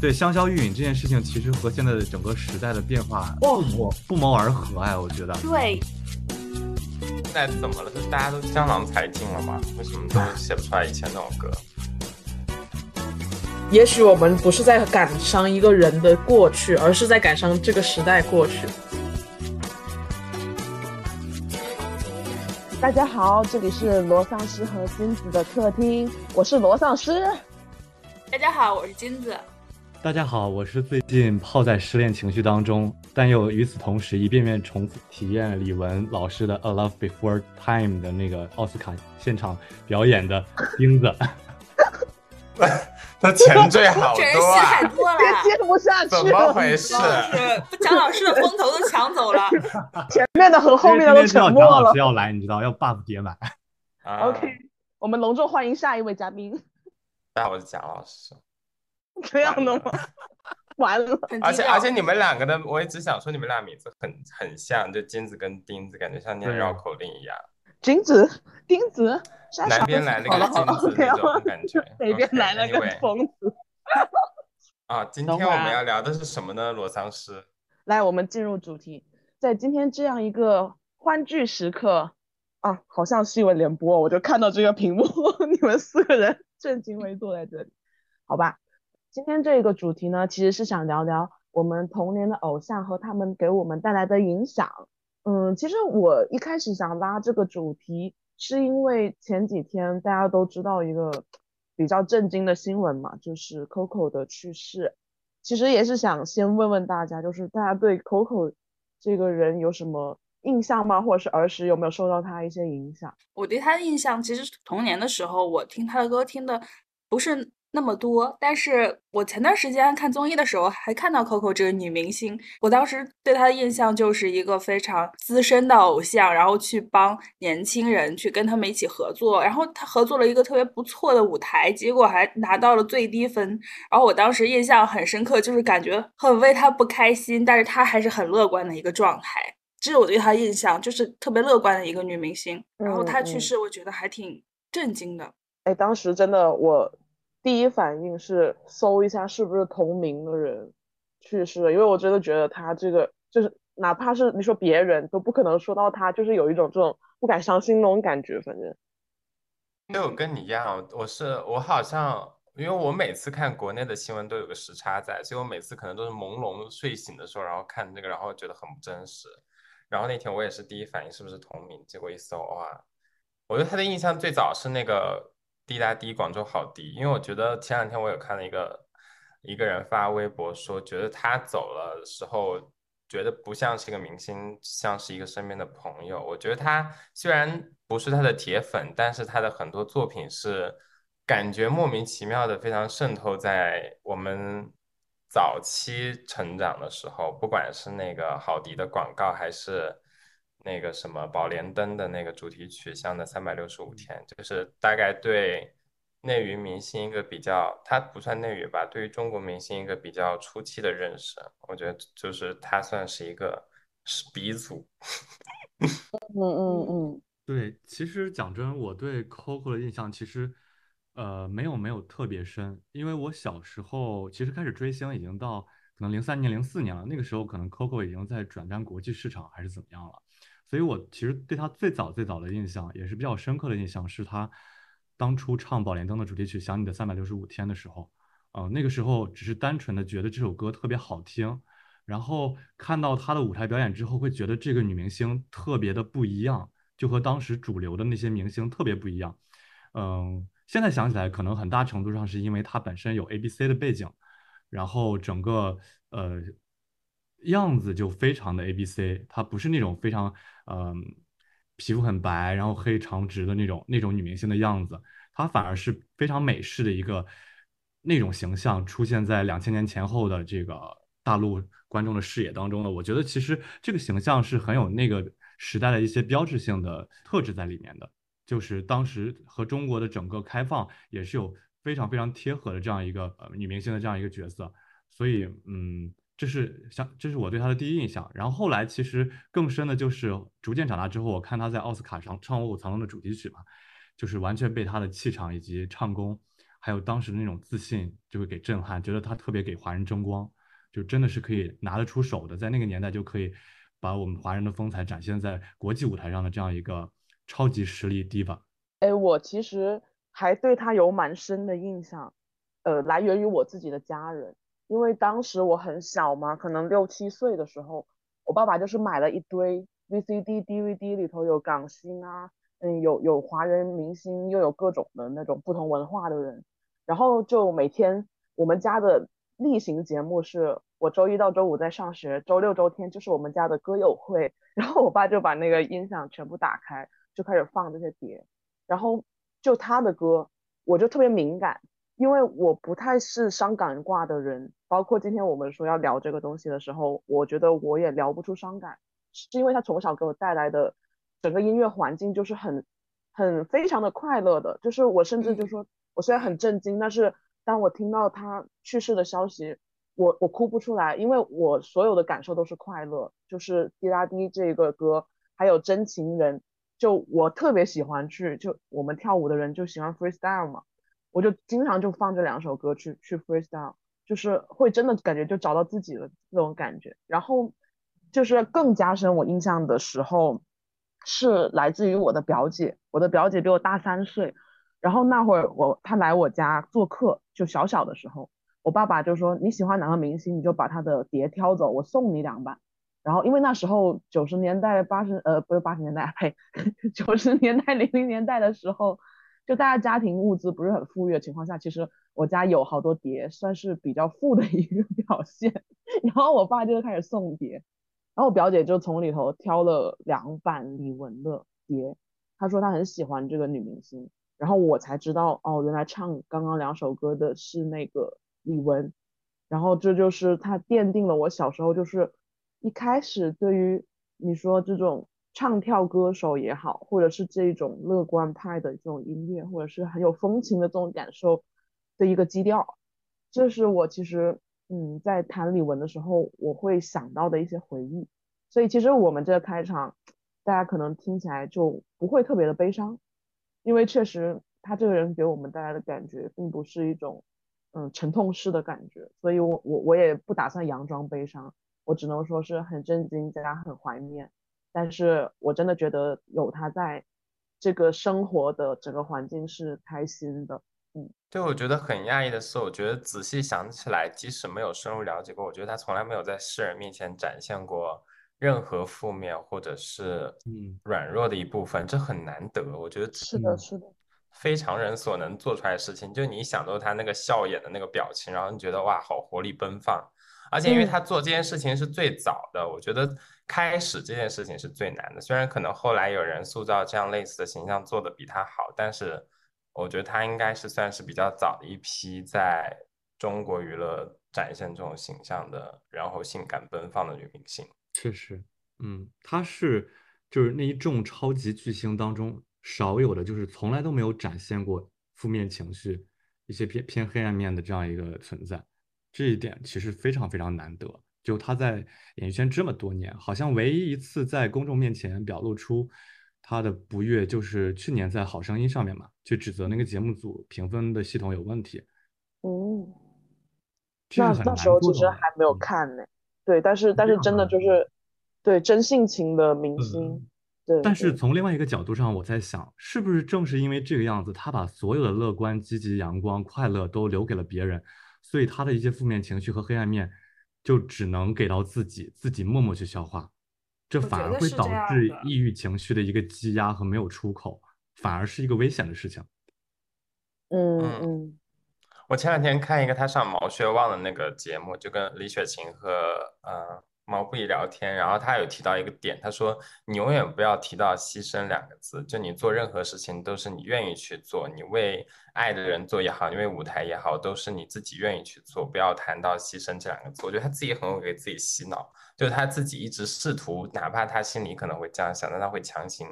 对香消玉殒这件事情，其实和现在的整个时代的变化不谋不谋而合哎，我觉得。对。现在怎么了？是大家都江郎才尽了吗？为什么都写不出来以前那种歌？也许我们不是在感伤一个人的过去，而是在感伤这个时代过去。大家好，这里是罗丧尸和金子的客厅，我是罗丧尸。大家好，我是金子。大家好，我是最近泡在失恋情绪当中，但又与此同时一遍遍重复体验李玟老师的《A Love Before Time》的那个奥斯卡现场表演的钉子。他前缀好多，太多了，接不下去，怎么回事？蒋老师的风头都抢走了，前面的和后面的都沉默了。蒋老师要来，你知道要 buff 叠满。OK，我们隆重欢迎下一位嘉宾。大家好，我是蒋老师。这样的吗？完了。而且而且你们两个的，我一直想说你们俩名字很很像，就金子跟钉子，感觉像念绕口令一样。金子，钉子。南边来了个金子那种感觉，北边来了个疯子。啊，今天我们要聊的是什么呢？罗桑师，来，我们进入主题。在今天这样一个欢聚时刻啊，好像新闻联播，我就看到这个屏幕，你们四个人正襟危坐在这里，好吧？今天这个主题呢，其实是想聊聊我们童年的偶像和他们给我们带来的影响。嗯，其实我一开始想拉这个主题。是因为前几天大家都知道一个比较震惊的新闻嘛，就是 Coco 的去世。其实也是想先问问大家，就是大家对 Coco 这个人有什么印象吗？或者是儿时有没有受到他一些影响？我对他的印象，其实童年的时候我听他的歌听的不是。那么多，但是我前段时间看综艺的时候还看到 Coco 这个女明星，我当时对她的印象就是一个非常资深的偶像，然后去帮年轻人去跟他们一起合作，然后她合作了一个特别不错的舞台，结果还拿到了最低分，然后我当时印象很深刻，就是感觉很为她不开心，但是她还是很乐观的一个状态，这是我对她印象，就是特别乐观的一个女明星。然后她去世，我觉得还挺震惊的。哎，当时真的我。第一反应是搜一下是不是同名的人去世了，因为我真的觉得他这个就是哪怕是你说别人都不可能说到他，就是有一种这种不敢相信那种感觉。反正，因为我跟你一样，我是我好像因为我每次看国内的新闻都有个时差在，所以我每次可能都是朦胧睡醒的时候，然后看这个，然后觉得很不真实。然后那天我也是第一反应是不是同名，结果一搜哇，我对他的印象最早是那个。滴答滴，广州好滴，因为我觉得前两天我有看了一个一个人发微博说，觉得他走了时候，觉得不像是一个明星，像是一个身边的朋友。我觉得他虽然不是他的铁粉，但是他的很多作品是感觉莫名其妙的，非常渗透在我们早期成长的时候，不管是那个好迪的广告，还是。那个什么宝莲灯的那个主题曲，像的三百六十五天，就是大概对内娱明星一个比较，他不算内娱吧，对于中国明星一个比较初期的认识，我觉得就是他算是一个是鼻祖。嗯嗯嗯，对，其实讲真，我对 Coco 的印象其实呃没有没有特别深，因为我小时候其实开始追星已经到可能零三年零四年了，那个时候可能 Coco 已经在转战国际市场还是怎么样了。所以，我其实对他最早最早的印象，也是比较深刻的印象，是他当初唱《宝莲灯》的主题曲《想你的三百六十五天》的时候，呃，那个时候只是单纯的觉得这首歌特别好听，然后看到他的舞台表演之后，会觉得这个女明星特别的不一样，就和当时主流的那些明星特别不一样。嗯，现在想起来，可能很大程度上是因为她本身有 A B C 的背景，然后整个呃。样子就非常的 A B C，她不是那种非常嗯皮肤很白，然后黑长直的那种那种女明星的样子，她反而是非常美式的一个那种形象出现在两千年前后的这个大陆观众的视野当中了。我觉得其实这个形象是很有那个时代的一些标志性的特质在里面的，就是当时和中国的整个开放也是有非常非常贴合的这样一个呃女明星的这样一个角色，所以嗯。这是像，这是我对他的第一印象。然后后来其实更深的就是逐渐长大之后，我看他在奥斯卡上唱《卧虎藏龙》的主题曲嘛，就是完全被他的气场以及唱功，还有当时的那种自信，就会给震撼，觉得他特别给华人争光，就真的是可以拿得出手的，在那个年代就可以把我们华人的风采展现在国际舞台上的这样一个超级实力 diva。哎，我其实还对他有蛮深的印象，呃，来源于我自己的家人，因为当时我很小嘛，可能六七岁的时候，我爸爸就是买了一堆 VCD、DVD，里头有港星啊，嗯，有有华人明星，又有各种的那种不同文化的人，然后就每天我们家的例行节目是我周一到周五在上学，周六周天就是我们家的歌友会，然后我爸就把那个音响全部打开，就开始放这些碟。然后就他的歌，我就特别敏感，因为我不太是伤感挂的人。包括今天我们说要聊这个东西的时候，我觉得我也聊不出伤感，是因为他从小给我带来的整个音乐环境就是很很非常的快乐的。就是我甚至就说，我虽然很震惊，但是当我听到他去世的消息，我我哭不出来，因为我所有的感受都是快乐。就是滴答滴这个歌，还有真情人。就我特别喜欢去，就我们跳舞的人就喜欢 freestyle 嘛，我就经常就放这两首歌去去 freestyle，就是会真的感觉就找到自己的那种感觉。然后就是更加深我印象的时候，是来自于我的表姐，我的表姐比我大三岁，然后那会儿我她来我家做客，就小小的时候，我爸爸就说你喜欢哪个明星，你就把他的碟挑走，我送你两把。然后，因为那时候九十年代、八十呃不是八十年代，呸，九十年代、零零年代的时候，就大家家庭物资不是很富裕的情况下，其实我家有好多碟，算是比较富的一个 表现。然后我爸就开始送碟，然后我表姐就从里头挑了两版李玟的碟，她说她很喜欢这个女明星，然后我才知道哦，原来唱刚刚两首歌的是那个李玟，然后这就是她奠定了我小时候就是。一开始对于你说这种唱跳歌手也好，或者是这种乐观派的这种音乐，或者是很有风情的这种感受的一个基调，这是我其实嗯在谈李玟的时候我会想到的一些回忆。所以其实我们这个开场，大家可能听起来就不会特别的悲伤，因为确实他这个人给我们带来的感觉并不是一种嗯沉痛式的感觉，所以我我我也不打算佯装悲伤。我只能说是很震惊加很怀念，但是我真的觉得有他在，这个生活的整个环境是开心的。嗯，对，我觉得很讶异的是，我觉得仔细想起来，即使没有深入了解过，我觉得他从来没有在世人面前展现过任何负面或者是嗯软弱的一部分，这很难得。我觉得是的，是的，非常人所能做出来的事情。就你想到他那个笑眼的那个表情，然后你觉得哇，好活力奔放。而且因为他做这件事情是最早的，我觉得开始这件事情是最难的。虽然可能后来有人塑造这样类似的形象做的比他好，但是我觉得他应该是算是比较早的一批在中国娱乐展现这种形象的，然后性感奔放的女明星。确实，嗯，她是就是那一众超级巨星当中少有的，就是从来都没有展现过负面情绪、一些偏偏黑暗面的这样一个存在。这一点其实非常非常难得，就他在演艺圈这么多年，好像唯一一次在公众面前表露出他的不悦，就是去年在《好声音》上面嘛，去指责那个节目组评分的系统有问题。哦，那那时候其实还没有看呢。对，但是但是真的就是对真性情的明星。对。但是从另外一个角度上，我在想，是不是正是因为这个样子，他把所有的乐观、积极、阳光、快乐都留给了别人。所以他的一些负面情绪和黑暗面，就只能给到自己，自己默默去消化，这反而会导致抑郁情绪的一个积压和没有出口，反而是一个危险的事情。嗯嗯，我前两天看一个他上毛血旺的那个节目，就跟李雪琴和呃。毛不易聊天，然后他有提到一个点，他说你永远不要提到牺牲两个字，就你做任何事情都是你愿意去做，你为爱的人做也好，你为舞台也好，都是你自己愿意去做，不要谈到牺牲这两个字。我觉得他自己很会给自己洗脑，就是他自己一直试图，哪怕他心里可能会这样想，但他会强行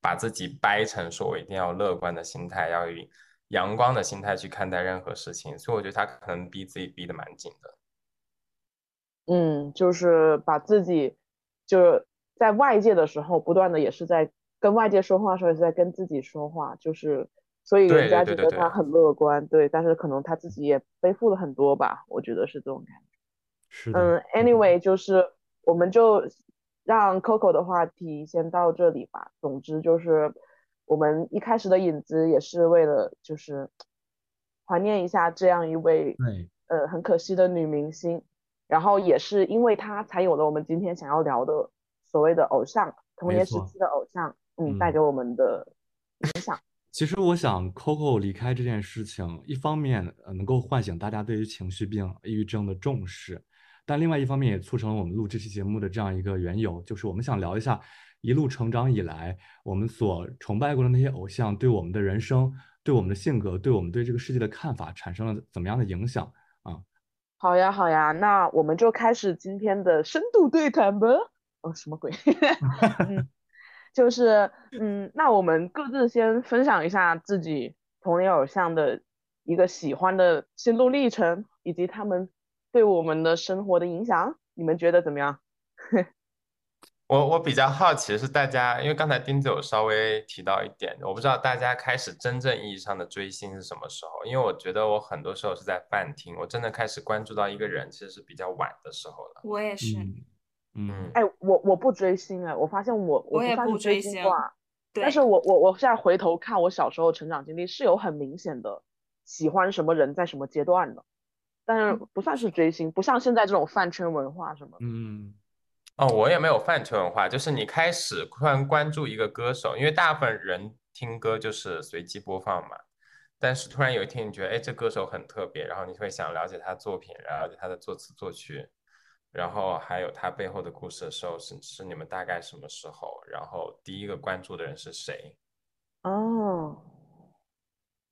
把自己掰成说我一定要乐观的心态，要以阳光的心态去看待任何事情，所以我觉得他可能逼自己逼得蛮紧的。嗯，就是把自己，就是在外界的时候，不断的也是在跟外界说话的时候，也是在跟自己说话，就是所以人家觉得他很乐观，对，但是可能他自己也背负了很多吧，我觉得是这种感觉。是，嗯，anyway，就是我们就让 Coco 的话题先到这里吧。总之就是我们一开始的引子也是为了就是怀念一下这样一位对，呃很可惜的女明星，然后也是因为他才有了我们今天想要聊的所谓的偶像，童年时期的偶像，嗯，嗯带给我们的影响。其实我想，Coco 离开这件事情，一方面呃能够唤醒大家对于情绪病、抑郁症的重视，但另外一方面也促成了我们录这期节目的这样一个缘由，就是我们想聊一下一路成长以来，我们所崇拜过的那些偶像对我们的人生、对我们的性格、对我们对这个世界的看法产生了怎么样的影响啊？好呀，好呀，那我们就开始今天的深度对谈吧。哦，什么鬼？嗯，就是，嗯，那我们各自先分享一下自己童年偶像的一个喜欢的心路历程，以及他们对我们的生活的影响，你们觉得怎么样？我我比较好奇的是大家，因为刚才丁子有稍微提到一点，我不知道大家开始真正意义上的追星是什么时候，因为我觉得我很多时候是在饭厅，我真的开始关注到一个人，其实是比较晚的时候了。我也是，嗯哎，我我不追星哎，我发现我我也不算是不追星星挂，但是我我我现在回头看我小时候成长经历是有很明显的喜欢什么人在什么阶段的，但是不算是追星，不像现在这种饭圈文化什么的。嗯哦，我也没有饭圈文化，就是你开始突然关注一个歌手，因为大部分人听歌就是随机播放嘛，但是突然有一天你觉得，哎，这歌手很特别，然后你会想了解他作品，了解他的作词作曲，然后还有他背后的故事的时候，是是你们大概什么时候？然后第一个关注的人是谁？哦，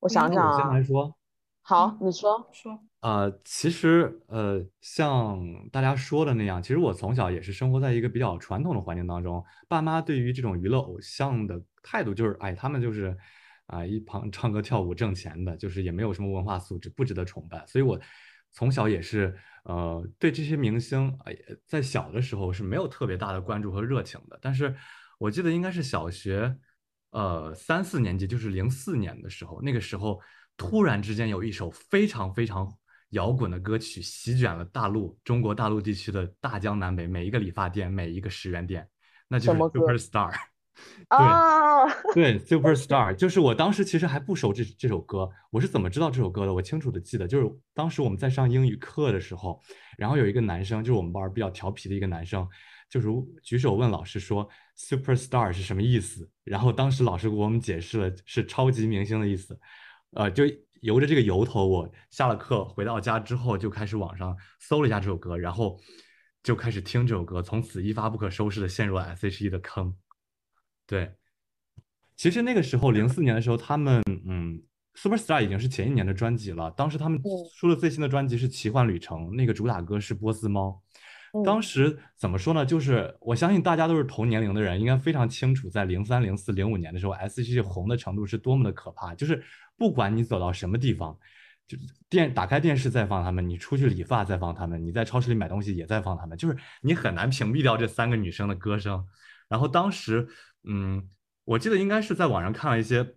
我想想啊我先来，说。好，你说。说呃，其实呃，像大家说的那样，其实我从小也是生活在一个比较传统的环境当中，爸妈对于这种娱乐偶像的态度就是，哎，他们就是啊、一旁唱歌跳舞挣钱的，就是也没有什么文化素质，不值得崇拜。所以我从小也是呃，对这些明星，哎、在小的时候是没有特别大的关注和热情的。但是我记得应该是小学呃三四年级，就是零四年的时候，那个时候突然之间有一首非常非常摇滚的歌曲席卷了大陆中国大陆地区的大江南北，每一个理发店，每一个十元店，那就是 Superstar。啊，对，Superstar，就是我当时其实还不熟这这首歌，我是怎么知道这首歌的？我清楚的记得，就是当时我们在上英语课的时候，然后有一个男生，就是我们班比较调皮的一个男生，就是举手问老师说 Superstar 是什么意思，然后当时老师给我们解释了是超级明星的意思，呃，就由着这个由头，我下了课回到家之后就开始网上搜了一下这首歌，然后就开始听这首歌，从此一发不可收拾的陷入了 S.H.E 的坑。对，其实那个时候零四年的时候，他们嗯，Superstar 已经是前一年的专辑了。当时他们嗯出的最新的专辑是《奇幻旅程》，那个主打歌是《波斯猫》。当时怎么说呢？就是我相信大家都是同年龄的人，应该非常清楚，在零三、零四、零五年的时候，S.H.E 红的程度是多么的可怕。就是不管你走到什么地方，就电打开电视再放他们，你出去理发再放他们，你在超市里买东西也在放他们，就是你很难屏蔽掉这三个女生的歌声。然后当时，嗯，我记得应该是在网上看了一些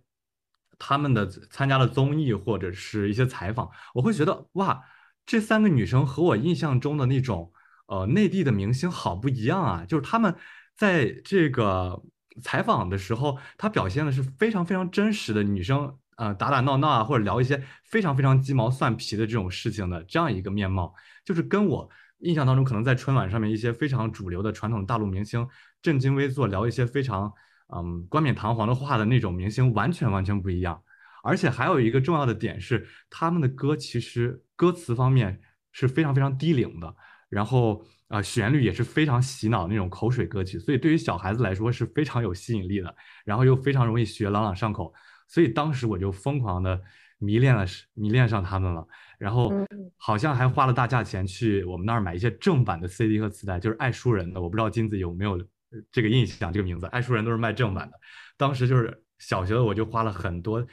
他们的参加的综艺或者是一些采访，我会觉得哇，这三个女生和我印象中的那种呃内地的明星好不一样啊！就是他们在这个采访的时候，他表现的是非常非常真实的女生，呃，打打闹闹啊，或者聊一些非常非常鸡毛蒜皮的这种事情的这样一个面貌，就是跟我印象当中可能在春晚上面一些非常主流的传统大陆明星正襟危坐聊一些非常嗯冠冕堂皇的话的那种明星完全完全不一样。而且还有一个重要的点是，他们的歌其实歌词方面是非常非常低龄的，然后啊、呃旋律也是非常洗脑那种口水歌曲，所以对于小孩子来说是非常有吸引力的，然后又非常容易学，朗朗上口。所以当时我就疯狂的迷恋了，迷恋上他们了。然后嗯好像还花了大价钱去我们那儿买一些正版的 CD 和磁带，就是爱书人的，我不知道金子有没有呃这个印象，这个名字，爱书人都是卖正版的。当时就是小学的我就花了很多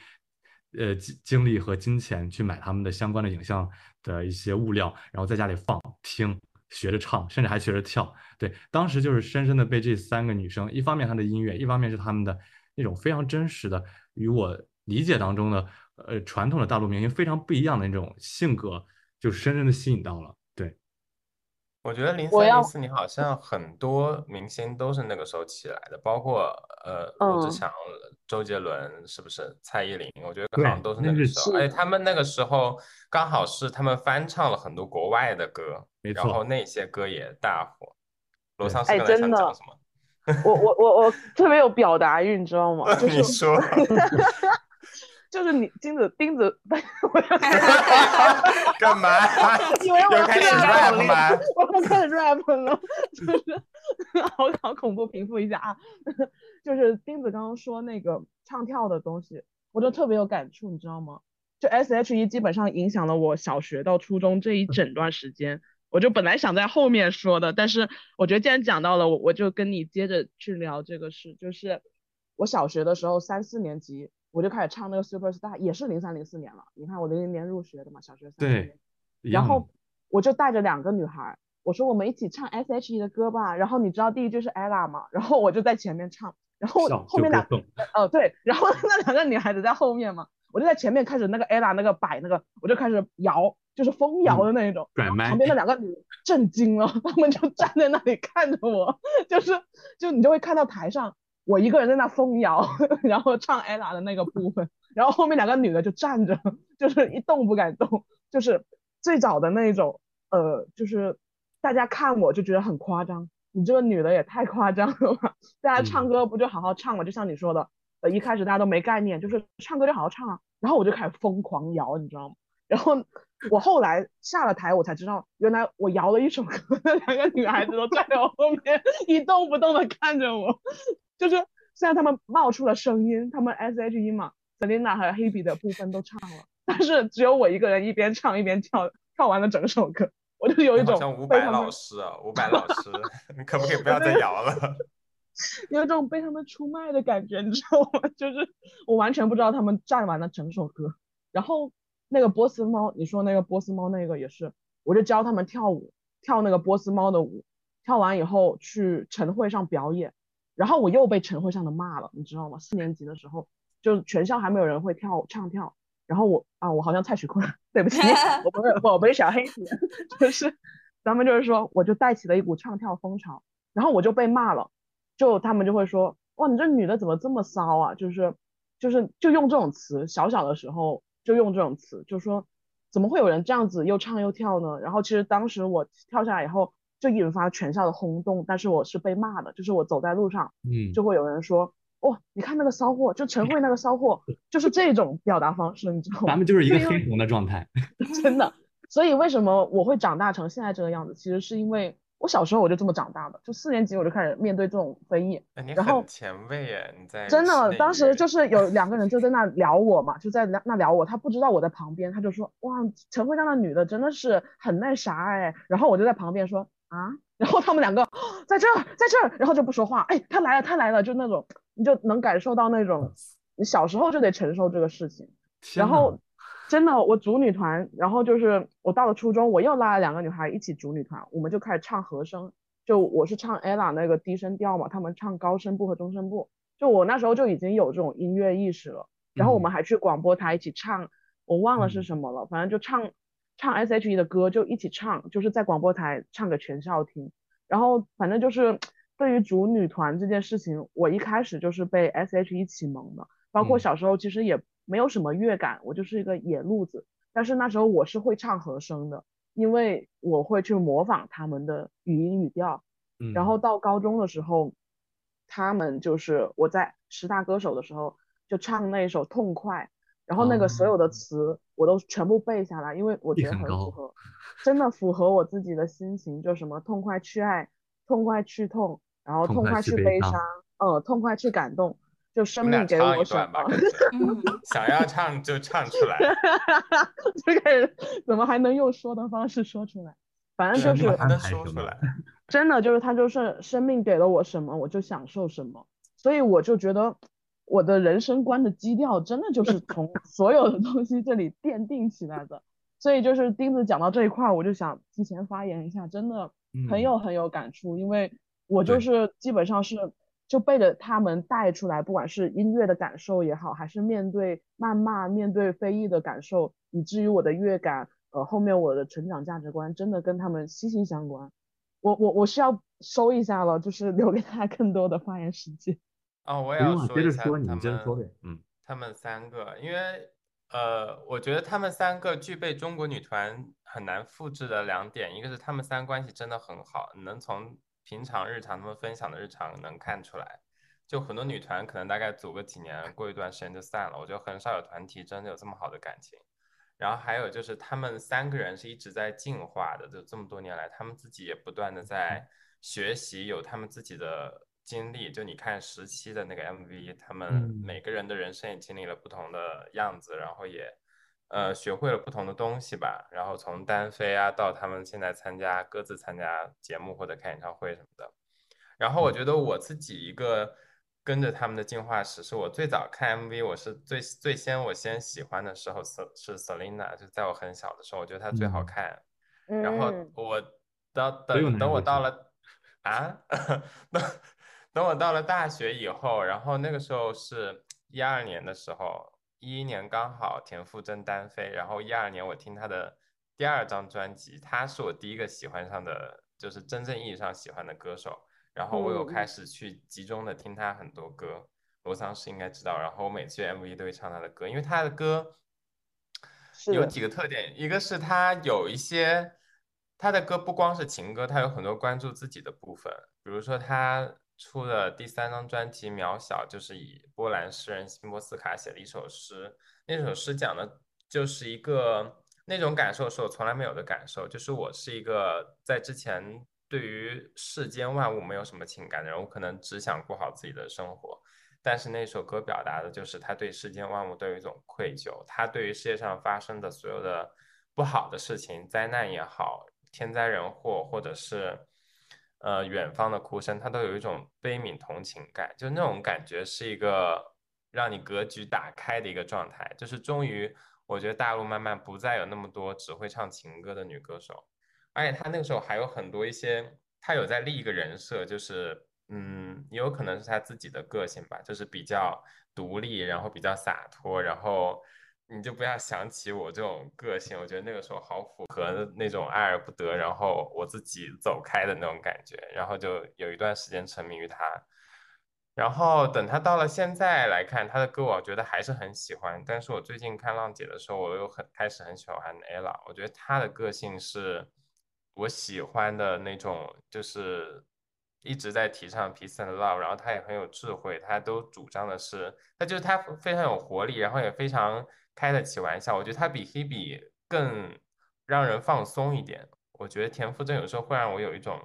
呃精精力和金钱去买他们的相关的影像的一些物料，然后在家里放听。学着唱，甚至还学着跳。对，当时就是深深的被这三个女生，一方面她的音乐，一方面是她们的那种非常真实的与我理解当中的呃传统的大陆明星非常不一样的那种性格，就深深的吸引到了。对，我觉得零三零四年好像很多明星都是那个时候起来的，包括呃罗志嗯祥、周杰伦，是不是？蔡依林，我觉得好像都是那个时候。是而且他们那个时候刚好是他们翻唱了很多国外的歌，然后那些歌也大火。罗对哎桑是刚才真的想讲什么？我我我我特别有表达欲，你知道吗？就你说，就是你金子钉子，我要 干嘛？以为我又开始 rap 吗？我要开始 rap 了，就是好好恐怖，平复一下啊。就是钉子刚刚说那个唱跳的东西，我就特别有感触，你知道吗？就 S.H.E 基本上影响了我小学到初中这一整段时间。我就本来想在后面说的，但是我觉得既然讲到了，我我就跟你接着去聊这个事。就是我小学的时候三四年级，我就开始唱那个 Super Star，也是零三零四年了。你看我零零年入学的嘛，小学三四对年。然后我就带着两个女孩儿，我说我们一起唱 S.H.E 的歌吧。然后你知道第一句是 ella 嘛，然后我就在前面唱，然后后面两就歌颂，呃对，然后 那两个女孩子在后面嘛，我就在前面开始那个 ella 那个摆那个，我就开始摇，就是疯摇的那一种。旁边那两个女震惊了，她们就站在那里看着我，就是就你就会看到台上我一个人在那疯摇，然后唱 ella 的那个部分，然后后面两个女的就站着，就是一动不敢动，就是最早的那种，呃，就是大家看我就觉得很夸张，你这个女的也太夸张了吧？大家唱嗯歌不就好好唱嘛？就像你说的，呃，一开始大家都没概念，就是唱歌就好好唱啊，然后我就开始疯狂摇，你知道吗？然后我后来下了台，我才知道，原来我摇了一首歌，那两个女孩子都站在我后面一动不动的看着我，就是虽然他们冒出了声音，他们 S.H.E 嘛，Selina 和 Hebe 的部分都唱了，但是只有我一个人一边唱一边跳，跳完了整首歌，我就有一种像伍佰老师啊，伍佰老师，你可不可以不要再摇了？有一种被他们出卖的感觉，你知道吗？就是我完全不知道他们站完了整首歌，然后那个波斯猫，你说那个波斯猫那个也是，我就教他们跳舞，跳那个波斯猫的舞，跳完以后去晨会上表演，然后我又被晨会上的骂了，你知道吗？四年级的时候，就全校还没有人会跳唱跳，然后我啊，我好像蔡徐坤，对不起，我不是我不是小黑子，就是咱们就是说，我就带起了一股唱跳风潮，然后我就被骂了。就他们就会说，哇，你这女的怎么这么骚啊？就是就是就用这种词，小小的时候就用这种词，就说怎么会有人这样子又唱又跳呢？然后其实当时我跳下来以后，就引发全校的轰动，但是我是被骂的，就是我走在路上嗯，就会有人说，哇，你看那个骚货，就陈慧那个骚货，就是这种表达方式，你知道吗？咱们就是一个黑红的状态。真的。所以为什么我会长大成现在这个样子？其实是因为我小时候我就这么长大的，就四年级我就开始面对这种非议，然后很前卫耶，你在真的，当时就是有两个人就在那 聊我嘛，就在那那聊我，他不知道我在旁边，他就说哇，陈慧这样的女的真的是很那啥哎，然后我就在旁边说啊，然后他们两个在这儿在这儿，然后就不说话，哎，他来了他来了，就那种你就能感受到那种你小时候就得承受这个事情，然后真的，我组女团，然后就是我到了初中，我又拉了两个女孩一起组女团，我们就开始唱和声。就我是唱 ella 那个低声调嘛，他们唱高声部和中声部。就我那时候就已经有这种音乐意识了，然后我们还去广播台一起唱，我忘了是嗯什么了，反正就唱唱 S.H.E 的歌，就一起唱，就是在广播台唱给全校听。然后反正就是对于组女团这件事情，我一开始就是被 S.H.E 启蒙的。包括嗯小时候其实也没有什么乐感，我就是一个野路子。但是那时候我是会唱和声的，因为我会去模仿他们的语音语调。嗯，然后到高中的时候，他们就是我在十大歌手的时候就唱那首《痛快》，然后那个所有的哦词我都全部背下来，因为我觉得很符合，真的符合我自己的心情，就什么痛快去爱，痛快去痛，然后痛快去悲伤去悲伤，呃，痛快去感动，就生命给我什么 想要唱就唱出来，这个人怎么还能用说的方式说出来？反正就是真的还能说出来。真的就是他就是生命给了我什么，我就享受什么，所以我就觉得我的人生观的基调真的就是从所有的东西这里奠定起来的。所以就是钉子讲到这一块儿，我就想提前发言一下，真的很嗯有很有感触，因为我就是基本上是就被着他们带出来，不管是音乐的感受也好，还是面对谩骂、面对非议的感受，以至于我的乐感，呃，后面我的成长价值观真的跟他们息息相关。我我我需要收一下了，就是留给大家更多的发言时间。哦，我也不用了，要说一下接着说，你他接着说们呗。嗯，他们三个，因为呃，我觉得他们三个具备中国女团很难复制的两点，一个是他们三关系真的很好，你能从平常日常他们分享的日常能看出来。就很多女团可能大概组个几年，过一段时间就散了，我觉得很少有团体真的有这么好的感情。然后还有就是他们三个人是一直在进化的，就这么多年来，他们自己也不断的在学习，有他们自己的经历。就你看十七的那个 MV，他们嗯每个人的人生也经历了不同的样子，然后也呃学会了不同的东西吧。然后从单飞啊到他们现在参加各自参加节目或者开演唱会什么的。然后我觉得我自己一个跟着他们的进化史，是我最早看 MV，我是最最先我先喜欢的时候是是 Selina，就在我很小的时候，我觉得她最好嗯看。然后嗯我到等等我到了啊，等等我到了大学以后，然后那个时候是一二年的时候，一一年刚好田馥甄单飞，然后一二年我听她的第二张专辑，她是我第一个喜欢上的，就是真正意义上喜欢的歌手。然后我有开始去集中的听她很多歌，罗桑是应该知道。然后我每次 MV 都会唱她的歌，因为她的歌有几个特点，一个是她有一些她的歌不光是情歌，她有很多关注自己的部分。比如说她出的第三张专辑《渺小》，就是以波兰诗人辛波斯卡写的一首诗，那首诗讲的就是一个那种感受是我从来没有的感受，就是我是一个在之前对于世间万物没有什么情感的人，我可能只想过好自己的生活。但是那首歌表达的就是他对世间万物都有一种愧疚，他对于世界上发生的所有的不好的事情，灾难也好，天灾人祸，或者是呃远方的哭声，他都有一种悲悯同情感，就那种感觉是一个让你格局打开的一个状态，就是终于我觉得大陆慢慢不再有那么多只会唱情歌的女歌手，而且他那个时候还有很多一些，他有在立一个人设，就是嗯，也有可能是他自己的个性吧，就是比较独立，然后比较洒脱，然后你就不要想起我这种个性，我觉得那个时候好符合那种爱而不得，然后我自己走开的那种感觉，然后就有一段时间沉迷于他。然后等他到了现在来看他的歌，我觉得还是很喜欢。但是我最近看浪姐的时候，我又很开始很喜欢 ella。我觉得她的个性是我喜欢的那种，就是一直在提倡 peace and love，然后她也很有智慧，她都主张的是，她就是她非常有活力，然后也非常开得起玩笑。我觉得他比 Hebe 更让人放松一点。我觉得田馥甄有时候会让我有一种，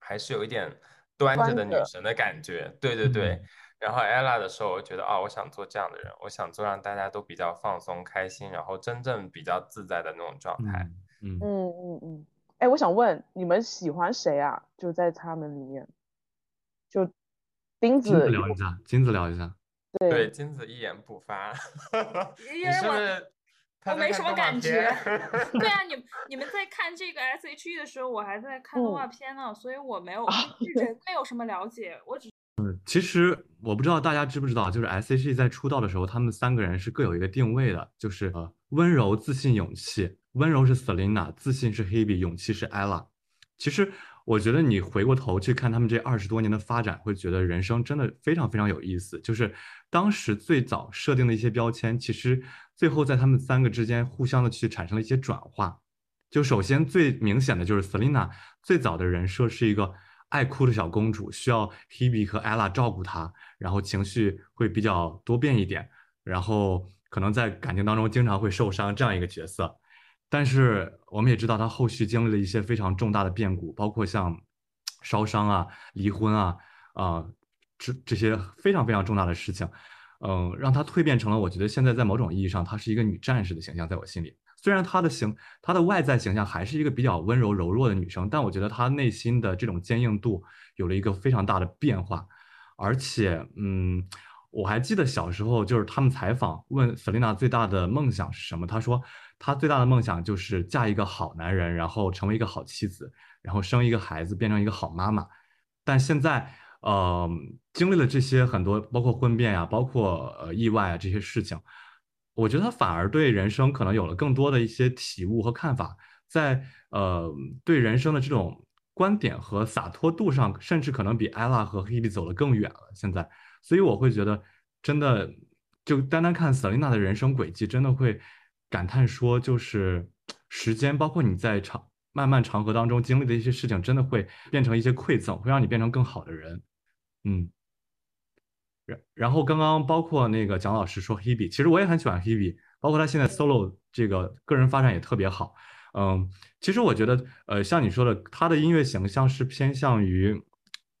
还是有一点端着的女神的感觉。对对对。嗯然后 ella 的时候，我觉得哦，我想做这样的人，我想做让大家都比较放松、开心，然后真正比较自在的那种状态。嗯嗯，嗯嗯嗯，哎，我想问你们喜欢谁啊？就在他们里面，就丁金子聊一下，金子聊一下。对，对，金子一言不发，因你是不为我是？我没什么感觉 对啊，你你们在看这个 S H E 的时候，我还在看动画嗯片呢，所以我没有啊对人没有什么了解，我只嗯其实我不知道大家知不知道，就是 S.H.E 在出道的时候，他们三个人是各有一个定位的，就是呃温柔、自信、勇气。温柔是 Selina，自信是 Hebe，勇气是 Ella。其实我觉得你回过头去看他们这二十多年的发展，会觉得人生真的非常非常有意思。就是当时最早设定的一些标签，其实最后在他们三个之间互相的去产生了一些转化。就首先最明显的就是 Selina 最早的人设是一个爱哭的小公主，需要 Hebe 和 Ella 照顾她，然后情绪会比较多变一点，然后可能在感情当中经常会受伤这样一个角色。但是我们也知道，她后续经历了一些非常重大的变故，包括像烧伤啊、离婚啊啊、这这些非常非常重大的事情，嗯，让她蜕变成了我觉得现在在某种意义上，她是一个女战士的形象，在我心里。虽然她的形，她的外在形象还是一个比较温柔柔弱的女生，但我觉得她内心的这种坚硬度有了一个非常大的变化，而且，嗯，我还记得小时候就是他们采访问 Selina 最大的梦想是什么，她说她最大的梦想就是嫁一个好男人，然后成为一个好妻子，然后生一个孩子，变成一个好妈妈。但现在，呃，经历了这些很多，包括婚变呀，包括呃意外啊这些事情，我觉得她反而对人生可能有了更多的一些体悟和看法，在呃对人生的这种观点和洒脱度上，甚至可能比艾拉和 Hebe 走得更远了。现在，所以我会觉得，真的就单单看 Selina 的人生轨迹，真的会感叹说，就是时间，包括你在长漫漫长河当中经历的一些事情，真的会变成一些馈赠，会让你变成更好的人。嗯。然然后刚刚包括那个蒋老师说 Hebe，其实我也很喜欢 Hebe，包括他现在 solo 这个个人发展也特别好。嗯，其实我觉得，呃，像你说的，他的音乐形象是偏向于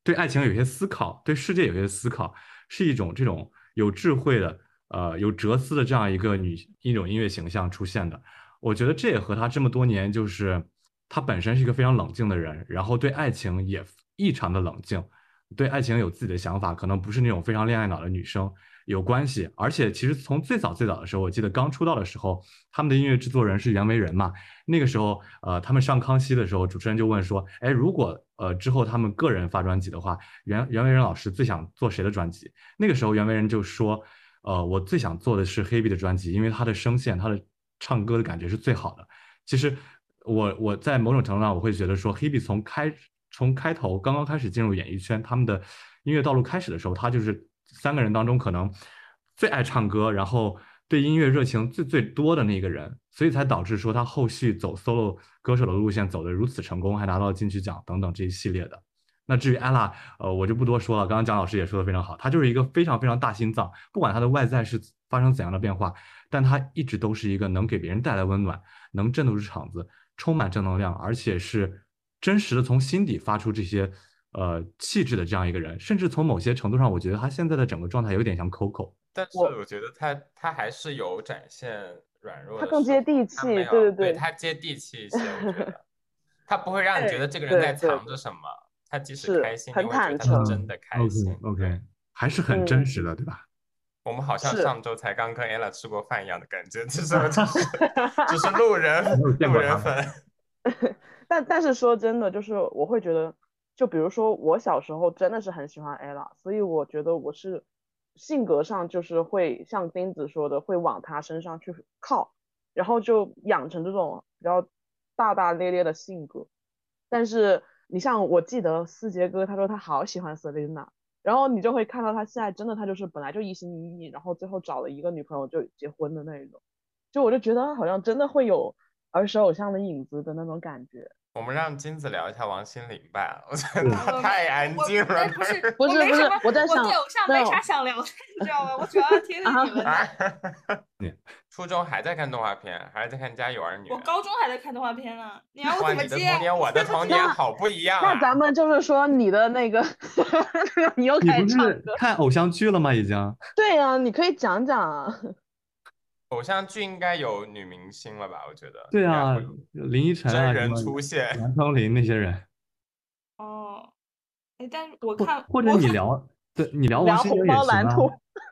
对爱情有些思考，对世界有些思考，是一种这种有智慧的，呃，有哲思的这样一个女一种音乐形象出现的。我觉得这也和她这么多年，就是她本身是一个非常冷静的人，然后对爱情也异常的冷静。对爱情有自己的想法，可能不是那种非常恋爱脑的女生有关系。而且其实从最早最早的时候，我记得刚出道的时候，他们的音乐制作人是袁惟仁嘛。那个时候，呃，他们上康熙的时候，主持人就问说：“哎，如果呃之后他们个人发专辑的话，袁袁惟仁老师最想做谁的专辑？”那个时候袁惟仁就说：“呃，我最想做的是黑 e 的专辑，因为他的声线，他的唱歌的感觉是最好的。”其实我我在某种程度上我会觉得说，黑 e 从开从开头刚刚开始进入演艺圈，他们的音乐道路开始的时候，他就是三个人当中可能最爱唱歌，然后对音乐热情最最多的那个人，所以才导致说他后续走 solo 歌手的路线走得如此成功，还拿到金曲奖等等这一系列的。那至于 ella，呃，我就不多说了。刚刚蒋老师也说的非常好，他就是一个非常非常大心脏，不管他的外在是发生怎样的变化，但他一直都是一个能给别人带来温暖，能镇得住场子，充满正能量，而且是。真实的从心底发出这些呃气质的这样一个人，甚至从某些程度上，我觉得他现在的整个状态有点像 Coco。但是我觉得他他还是有展现软弱，他更接地气，对对对，他接地气一些。我觉得他不会让你觉得这个人在藏着什么，他即使开心，很坦诚，真的开心。OK，还是很真实的，对吧？我们好像上周才刚跟 Ella 吃过饭一样的感觉，只是 只是 只是路人路人粉。但但是说真的，就是我会觉得，就比如说我小时候真的是很喜欢 ella，所以我觉得我是性格上就是会像钉子说的，会往他身上去靠，然后就养成这种比较大大咧咧的性格。但是你像我记得思杰哥他说他好喜欢 Selina，然后你就会看到他现在真的他就是本来就一心一意，然后最后找了一个女朋友就结婚的那一种，就我就觉得他好像真的会有儿时偶像的影子的那种感觉。我们让金子聊一下王心凌吧，我觉得她太安静了。不是不是不是，我在想，我对偶像没啥想聊的，你知道吗？我主要 听你们的。初中还在看动画片，还是在看《家有儿女》？我高中还在看动画片呢。你要我怎么接？你的童年，我的 童年好不一样。那咱们就是说，你的那个，你又开始唱歌看偶像剧了吗？已经。对呀，你可以讲讲啊。偶像剧应该有女明星了吧？我觉得。对啊，林依晨啊，真人出现，杨丞琳那些人。哦，哎，但是我看或者你聊，对 你聊王心凌也行啊。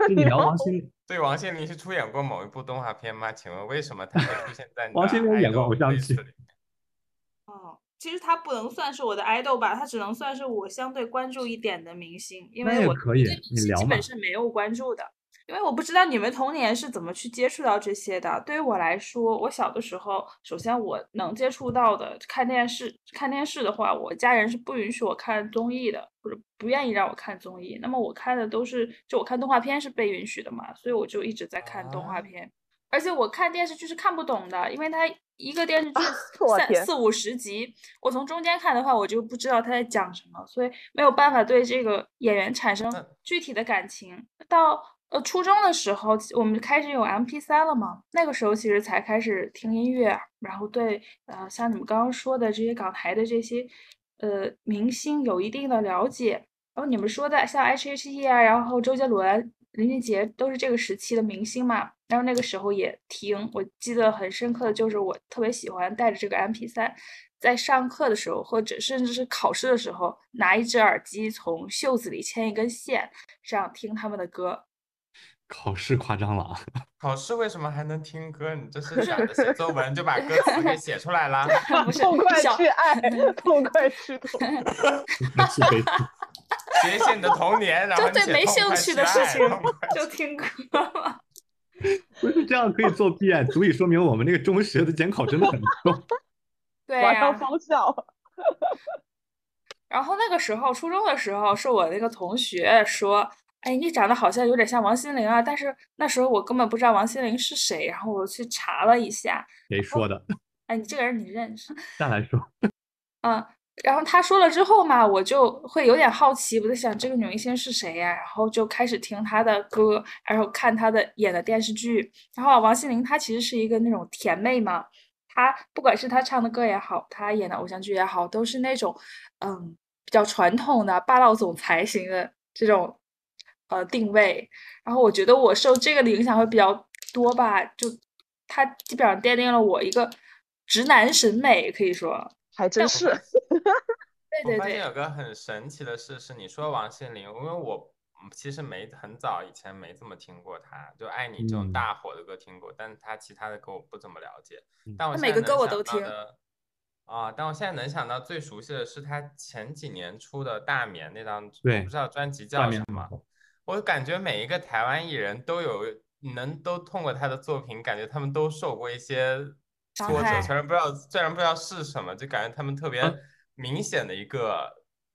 你聊王心凌，对王心凌是出演过某一部动画片吗？请问为什么她会出现在 王心凌演过偶像剧？哦，其实她不能算是我的 idol 吧，她只能算是我相对关注一点的明星，因为我可以，你聊基本是没有关注的。因为我不知道你们童年是怎么去接触到这些的。对于我来说，我小的时候，首先我能接触到的看电视，看电视的话，我家人是不允许我看综艺的，或者不愿意让我看综艺。那么我看的都是，就我看动画片是被允许的嘛，所以我就一直在看动画片。而且我看电视剧是看不懂的，因为它一个电视剧三四五十集，我从中间看的话，我就不知道他在讲什么，所以没有办法对这个演员产生具体的感情。到呃，初中的时候，我们开始有 M P 三了嘛？那个时候其实才开始听音乐，然后对呃，像你们刚刚说的这些港台的这些呃明星有一定的了解。然后你们说的像 H H E 啊，然后周杰伦、林俊杰都是这个时期的明星嘛？然后那个时候也听，我记得很深刻的就是我特别喜欢带着这个 M P 三，在上课的时候或者甚至是考试的时候，拿一只耳机从袖子里牵一根线，这样听他们的歌。考试夸张了啊！考试为什么还能听歌？你这是想着写作文就把歌词给写出来了？痛快去爱，痛快去痛。学一些你的童年，然后就对没兴趣的事情就听歌了。不是这样可以作弊啊，足以说明我们那个中学的监考真的很重。对完呀、了封校。然后那个时候，初中的时候，是我那个同学说：“哎，你长得好像有点像王心凌啊。”但是那时候我根本不知道王心凌是谁，然后我去查了一下，谁说的？哎，你这个人你认识？再来说，嗯，然后他说了之后嘛，我就会有点好奇，我在想这个女明星是谁呀？然后就开始听她的歌，然后看她的演的电视剧。然后王心凌她其实是一个那种甜妹嘛，她不管是她唱的歌也好，她演的偶像剧也好，都是那种嗯比较传统的霸道总裁型的这种呃定位。然后我觉得我受这个的影响会比较多吧，就它基本上奠定了我一个直男审美，可以说。还真是，对对对我发现，有个很神奇的事，是你说王心凌，因为我嗯其实没很早以前没怎么听过她，就《爱你》这种嗯大火的歌听过，但是她其他的歌我不怎么了解。嗯但我她每个歌现在能想我都听到的啊，但我现在能想到最熟悉的是她前几年出的《大眠》那张，我对不知道专辑叫什么。我感觉每一个台湾艺人都有能都通过他的作品，感觉他们都受过一些挫折，伤害虽然不知道虽然不知道是什么，就感觉他们特别嗯明显的一个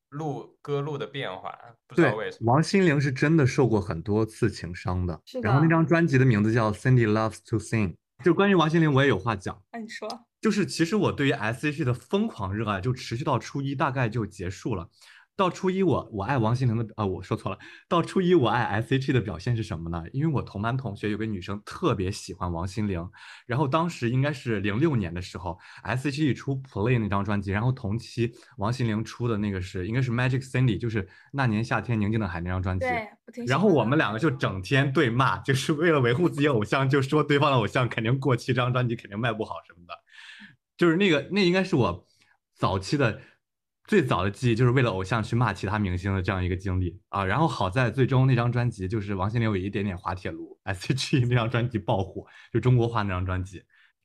路歌路的变化，不知对道为什，么。王心凌是真的受过很多次情伤的。是然后那的张专辑的名字叫《Cindy Loves to Sing》，就关于王心凌我也有话讲。那你说，就是其实我对于 S.H.E 的疯狂热爱就持续到初一，大概就结束了。到初一我我爱王心凌的啊、我说错了。到初一我爱 S.H.E 的表现是什么呢？因为我同班同学有个女生特别喜欢王心凌，然后当时应该是零六年的时候，S.H.E 出 Play 那张专辑，然后同期王心凌出的那个是应该是 Magic Cindy，就是那年夏天宁静的海那张专辑。然后我们两个就整天对骂，就是为了维护自己偶像，就说对方的偶像肯定过期，这张专辑肯定卖不好什么的。就是那个，那应该是我早期的最早的记忆，就是为了偶像去骂其他明星的这样一个经历啊。然后好在最终那张专辑就是王心凌有一点点滑铁卢，S.H.E 那张专辑爆火，就中国话那张专辑。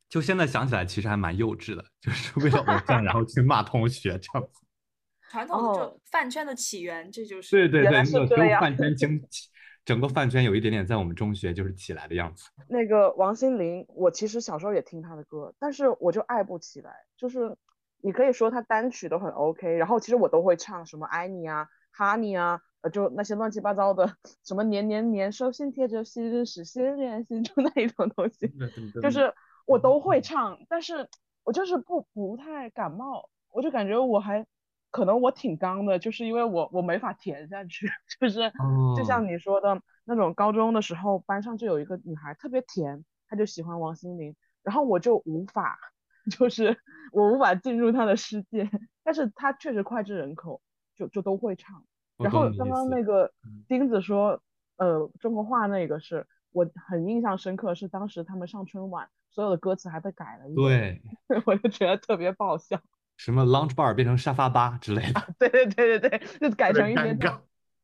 就现在想起来，其实还蛮幼稚的，就是为了偶像然后去骂同学这样子。传统的饭圈的起源，这就是对对对，原来那个饭圈 经，整个饭圈有一点点在我们中学就是起来的样子。那个王心凌，我其实小时候也听她的歌，但是我就爱不起来。就是你可以说他单曲都很 OK，然后其实我都会唱什么爱你啊、哈你啊，呃，就那些乱七八糟的，什么年年年收心贴着心日是心连心，就那一种东西，就是我都会唱，但是我就是不不太感冒，我就感觉我还可能我挺刚的，就是因为我我没法甜下去，就是就像哦。你说的那种，高中的时候班上就有一个女孩特别甜，她就喜欢王心凌，然后我就无法，就是我无法进入他的世界，但是他确实脍炙人口，就就都会唱。然后刚刚那个嗯钉子说，呃，中国话那个是我很印象深刻，是当时他们上春晚，所有的歌词还被改了一遍，对，我就觉得特别爆笑。什么 lounge bar 变成沙发吧之类的，对对对对对，就改成一些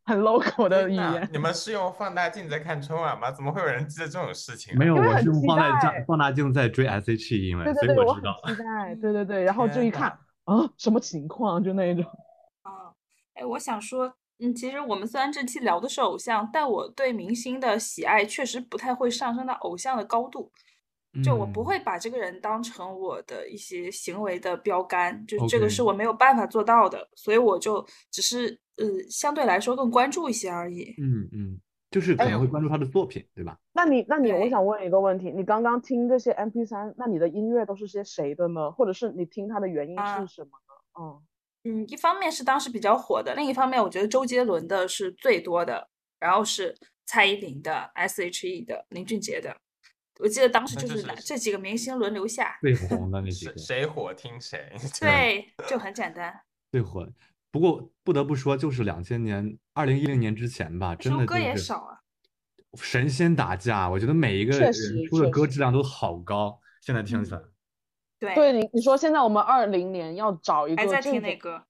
很 local 的语言。你们是用放大镜在看春晚吗？怎么会有人记得这种事情啊？没有，因为很我是用期放大镜放大镜在追 S.H.E，因为所对对对，我很以我知道。期 待。对对对，然后就一看啊，什么情况？就那一种。啊，哎，我想说，嗯，其实我们虽然这期聊的是偶像，但我对明星的喜爱确实不太会上升到偶像的高度，就我不嗯会把这个人当成我的一些行为的标杆，就是这个是我没有办法做到的，所以我就只是呃相对来说更关注一些而已。嗯嗯，就是可哎能会关注他的作品，对吧？那你，那你，我想问一个问题，你刚刚听这些 M P 三那你的音乐都是些谁的呢？或者是你听它的原因啊是什么呢？嗯，嗯，一方面是当时比较火的，另一方面我觉得周杰伦的是最多的，然后是蔡依林的、S.H.E 的、林俊杰的。我记得当时就是这几个明星轮流下，最红的那几谁个，谁火听谁。对，就很简单。最火的。不过不得不说，就是两千年、二零一零年之前吧，真的就是也少啊。神仙打架。我觉得每一个人确实出的歌质量都好高，现在听起来。对，对你，你说现在我们二零年要找一还在个这种，听那歌。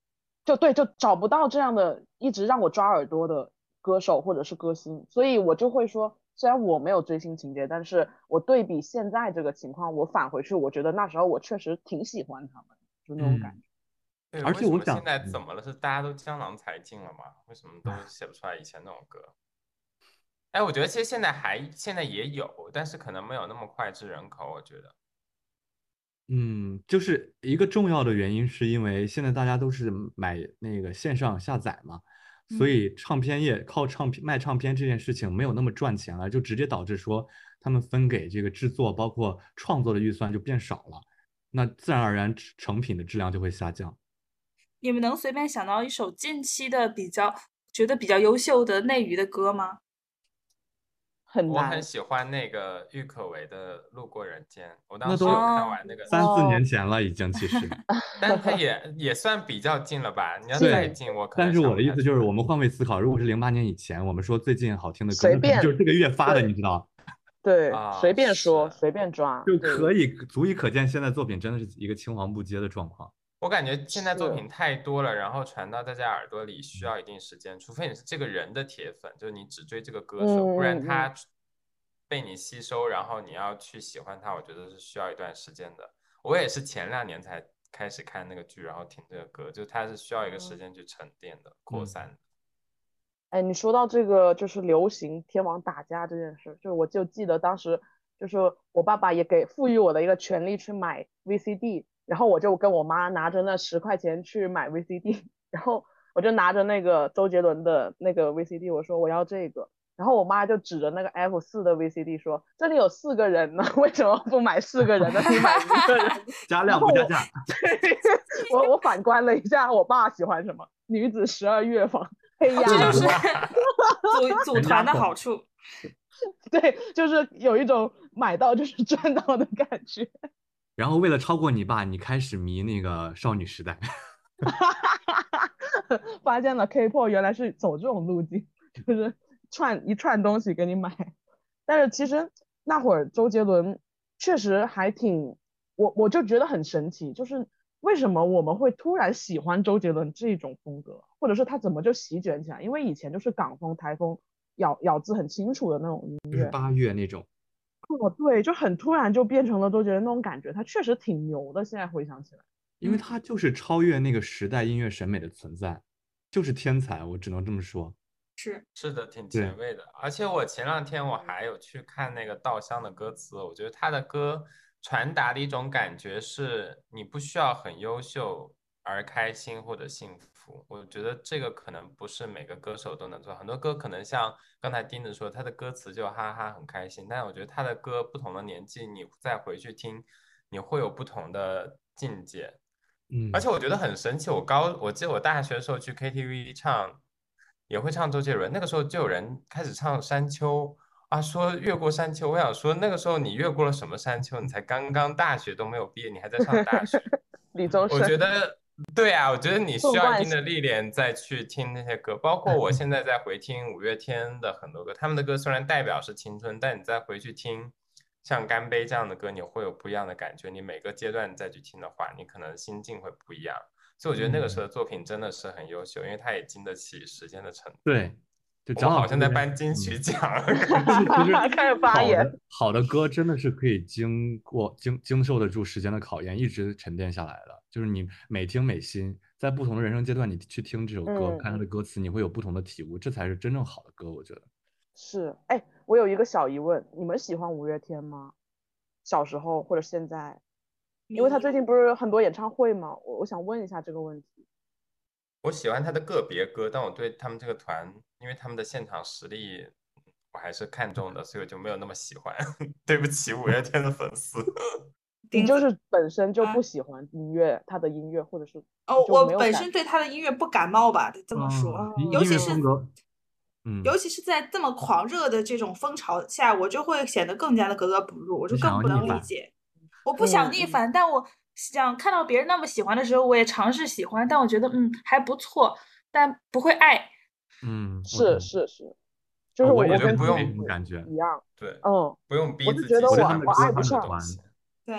就对，就找不到这样的一直让我抓耳朵的歌手或者是歌星，所以我就会说，虽然我没有追星情节，但是我对比现在这个情况，我返回去，我觉得那时候我确实挺喜欢他们，就那种感嗯觉。对，而且我想么现在嗯怎么了？是大家都江郎才尽了吗？为什么都写不出来以前那种歌？哎，我觉得其实现在还现在也有，但是可能没有那么脍炙人口。我觉得，嗯，就是一个重要的原因，是因为现在大家都是买那个线上下载嘛，所嗯以唱片业靠唱片卖唱片这件事情没有那么赚钱了，就直接导致说他们分给这个制作包括创作的预算就变少了，那自然而然成品的质量就会下降。你们能随便想到一首近期的比较觉得比较优秀的内娱的歌吗？很难我很。喜欢那个郁可唯的《路过人间》，我当时有看哦完那个，三四哦年前了已经，其实。但它也也算比较近了吧？你要对再近，我可能但是我的意太思就是我们换位思考，如果是零八年以前，我们说最近好听的歌，随那可能就是这个月发的，对你知道。对，啊随便说，是随便抓，就对可以足以可见，现在作品真的是一个青黄不接的状况。我感觉现在作品太多了，然后传到大家耳朵里需要一定时间，除非你是这个人的铁粉，就是你只追这个歌手，不然他被你吸收，然后你要去喜欢他，我觉得是需要一段时间的。我也是前两年才开始看那个剧，然后听这个歌，就它是需要一个时间去沉淀的、扩嗯。散的。哎，你说到这个就是流行天王打架这件事，就是我就记得当时就是我爸爸也给赋予我的一个权利去买 VCD，然后我就跟我妈拿着那十块钱去买 VCD，然后我就拿着那个周杰伦的那个 VCD，我说我要这个，然后我妈就指着那个 F 四的 VCD 说这里有四个人呢，为什么不买四个人的，你买一个人？加量不加价，我我反观了一下，我爸喜欢什么女子十二乐坊、黑鸭这就是子组组团的好处。对，就是有一种买到就是赚到的感觉。然后为了超过你爸，你开始迷那个少女时代。发现了 K-pop 原来是走这种路径，就是串一串东西给你买。但是其实那会儿周杰伦确实还挺，我我就觉得很神奇，就是为什么我们会突然喜欢周杰伦这种风格，或者是他怎么就席卷起来？因为以前就是港风、台风，咬咬字很清楚的那种音乐。就是八月那种，哦，对，就很突然就变成了周杰伦那种感觉，他确实挺牛的。现在回想起来，因为他就是超越那个时代音乐审美的存在，就是天才，我只能这么说。是，是的，挺前卫的。而且我前两天我还有去看那个稻香的歌词，我觉得他的歌传达的一种感觉是，你不需要很优秀而开心或者幸福。我觉得这个可能不是每个歌手都能做，很多歌可能像刚才丁子说，他的歌词就哈哈很开心，但是我觉得他的歌不同的年纪，你再回去听，你会有不同的境界。嗯，而且我觉得很神奇，我高我记得我大学的时候去 KTV 唱，也会唱周杰伦，那个时候就有人开始唱《山丘》啊，说越过山丘。我想说，那个时候你越过了什么山丘？你才刚刚大学都没有毕业，你还在上大学。李宗盛我，觉得，对啊，我觉得你需要一定的历练再去听那些歌，包括我现在在回听五月天的很多歌，他们的歌虽然代表是青春，但你再回去听像《干杯》这样的歌，你会有不一样的感觉。你每个阶段再去听的话，你可能心境会不一样。所以我觉得那个时候的作品真的是很优秀，因为它也经得起时间的沉淀。对，就好像在颁金曲嗯奖，开始发言好的歌真的是可以经过经经受得住时间的考验，一直沉淀下来的。就是你每听每新，在不同的人生阶段，你去听这首歌，嗯看它的歌词，你会有不同的体悟，这才是真正好的歌，我觉得。是，哎，我有一个小疑问，你们喜欢五月天吗？小时候或者现在？因为他最近不是很多演唱会吗？我我想问一下这个问题。我喜欢他的个别歌，但我对他们这个团，因为他们的现场实力，我还是看重的，所以我就没有那么喜欢。对不起，五月天的粉丝。你就是本身就啊不喜欢音乐，他的音乐，或者是哦，我本身对他的音乐不感冒吧，得这么说。尤其是尤其是在这么狂热的这种风潮下，我就会显得更加的格格不入，我就更不能理解。我不想逆反，但我想看到别人那么喜欢的时候，我也尝试喜欢，但我觉得嗯还不错，但不会爱。嗯，是是是，就是我觉得不用感觉一样，对，嗯，不用逼自己喜觉得我爱不上。对，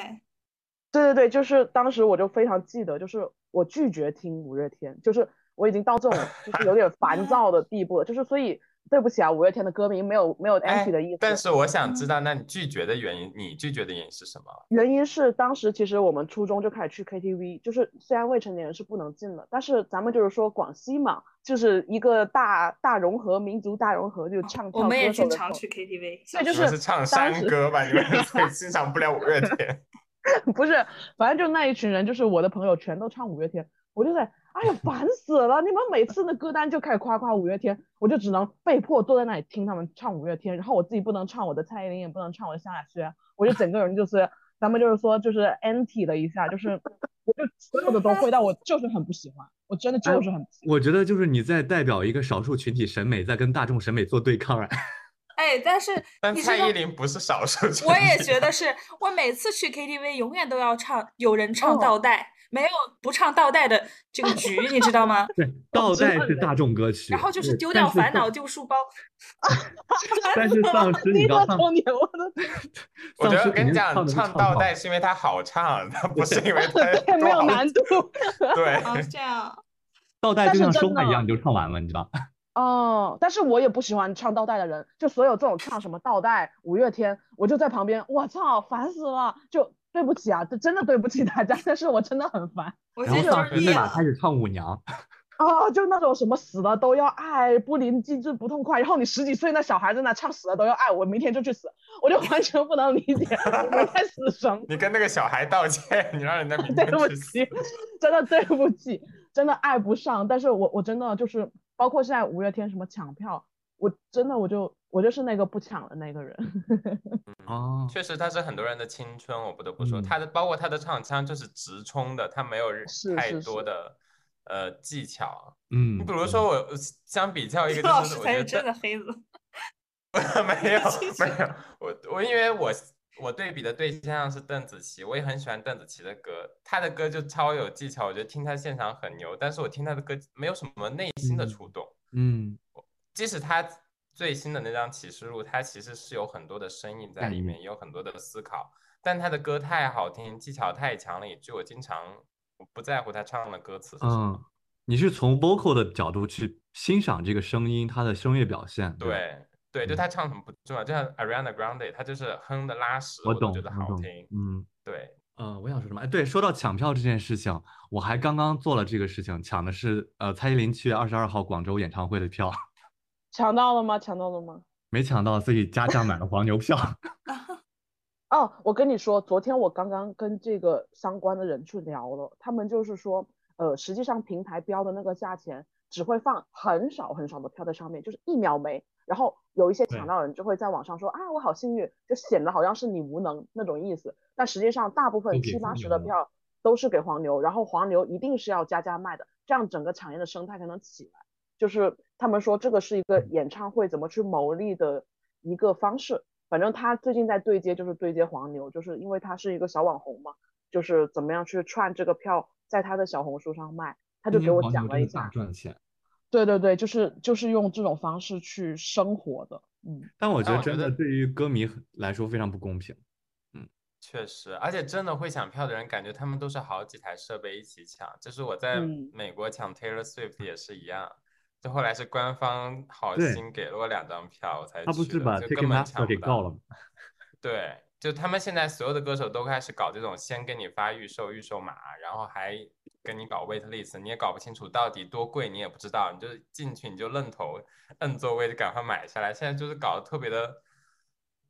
对对对，就是当时我就非常记得，就是我拒绝听五月天，就是我已经到这种就是有点烦躁的地步了，就是所以对不起啊，五月天的歌迷没有没有哎 anti 的意思。但是我想知道，那你拒绝的原因，你拒绝的原因是什么？原因是当时其实我们初中就开始去 KTV，就是虽然未成年人是不能进的，但是咱们就是说广西嘛，就是一个大大融合，民族大融合，就唱跳我们也经常去 KTV，对就你们是唱山歌吧？你们 所以欣赏不了五月天。不是，反正就那一群人，就是我的朋友全都唱五月天，我就在，哎呀，烦死了！你们每次的歌单就开始夸夸五月天，我就只能被迫坐在那里听他们唱五月天，然后我自己不能唱我的蔡依林，也不能唱我的萧亚轩，我就整个人就是，咱们就是说就是 anti 了一下，就是我就所有的都会，但我就是很不喜欢，我真的就是很不喜欢。我觉得就是你在代表一个少数群体审美，在跟大众审美做对抗啊。哎，但是 但蔡依林不是少数群体。我也觉得是，我每次去 KTV 永远都要唱，有人唱哦倒带，没有不唱倒带的这个局，你知道吗？对，倒带是大众歌曲，然后就是丢掉烦恼，丢书包。但是丧尸你第一知道丧个重点，我的我觉得跟你讲，唱倒好带是因为它好唱，它不是因为它对没有难度。对，这样。倒带就像说话一样，你就唱完了，你知道？哦，但是我也不喜欢唱倒带的人，就所有这种唱什么倒带、五月天，我就在旁边，我操，烦死了！就对不起啊，这真的对不起大家，但是我真的很烦然后我觉得丧尸立。马开始唱舞娘，啊，就那种什么死了都要爱，不临机智不痛快，然后你十几岁那小孩在那唱死了都要爱，我明天就去死，我就完全不能理解，你们在死什么？你跟那个小孩道歉，你让人家明 对不天去死。起，真的对不起，真的爱不上。但是我我真的就是，包括现在五月天什么抢票，我真的我就我就是那个不抢的那个人。哦，确实，他是很多人的青春，我不得不说，嗯他的包括他的唱腔就是直冲的，他没有太是是是多的呃技巧。嗯，你比如说我相比较一个，老就是我觉师才是真的黑子。没有 没有，我我因为我我对比的对象是邓紫棋，我也很喜欢邓紫棋的歌，她的歌就超有技巧，我觉得听她现场很牛，但是我听她的歌没有什么内心的嗯触动。嗯，即使她最新的那张《启示录》，它其实是有很多的声音在里面，也有很多的思考，但她的歌太好听，技巧太强了，以至于我经常我不在乎她唱的歌词是什么。嗯，你是从 vocal 的角度去欣赏这个声音，它的声乐表现，吧，对对，就他唱什么不重要，就像 Ariana Grande，他就是哼的拉屎，我懂，都觉得好听。嗯。对，呃，我想说什么？哎，对，说到抢票这件事情，我还刚刚做了这个事情，抢的是呃蔡依林七月二十二号广州演唱会的票，抢到了吗？抢到了吗？没抢到，所以加价买了黄牛票。哦，我跟你说，昨天我刚刚跟这个相关的人去聊了，他们就是说，呃，实际上平台标的那个价钱只会放很少很少的票在上面，就是一秒没，然后有一些抢到的人就会在网上说啊，我好幸运，就显得好像是你无能那种意思，但实际上大部分七八十的票都是给黄牛，然后黄牛一定是要加价卖的，这样整个产业的生态才能起来。就是他们说这个是一个演唱会怎么去牟利的一个方式。反正他最近在对接，就是对接黄牛，就是因为他是一个小网红嘛，就是怎么样去串这个票，在他的小红书上卖，他就给我讲了一下。大赚钱，对对对，就是就是用这种方式去生活的，嗯，但我觉得真的对于歌迷来说非常不公平。嗯确实，而且真的会抢票的人，感觉他们都是好几台设备一起抢。就是我在嗯美国抢 Taylor Swift 也是一样，就后来是官方好心给了我两张票，我才他不去的，是把就根本抢 Ticketmaster 给不到。告了吗？对，就他们现在所有的歌手都开始搞这种，先给你发预售预售码，然后还跟你搞 wait list，你也搞不清楚到底多贵，你也不知道，你就进去你就愣头摁座位就赶快买下来。现在就是搞得特别的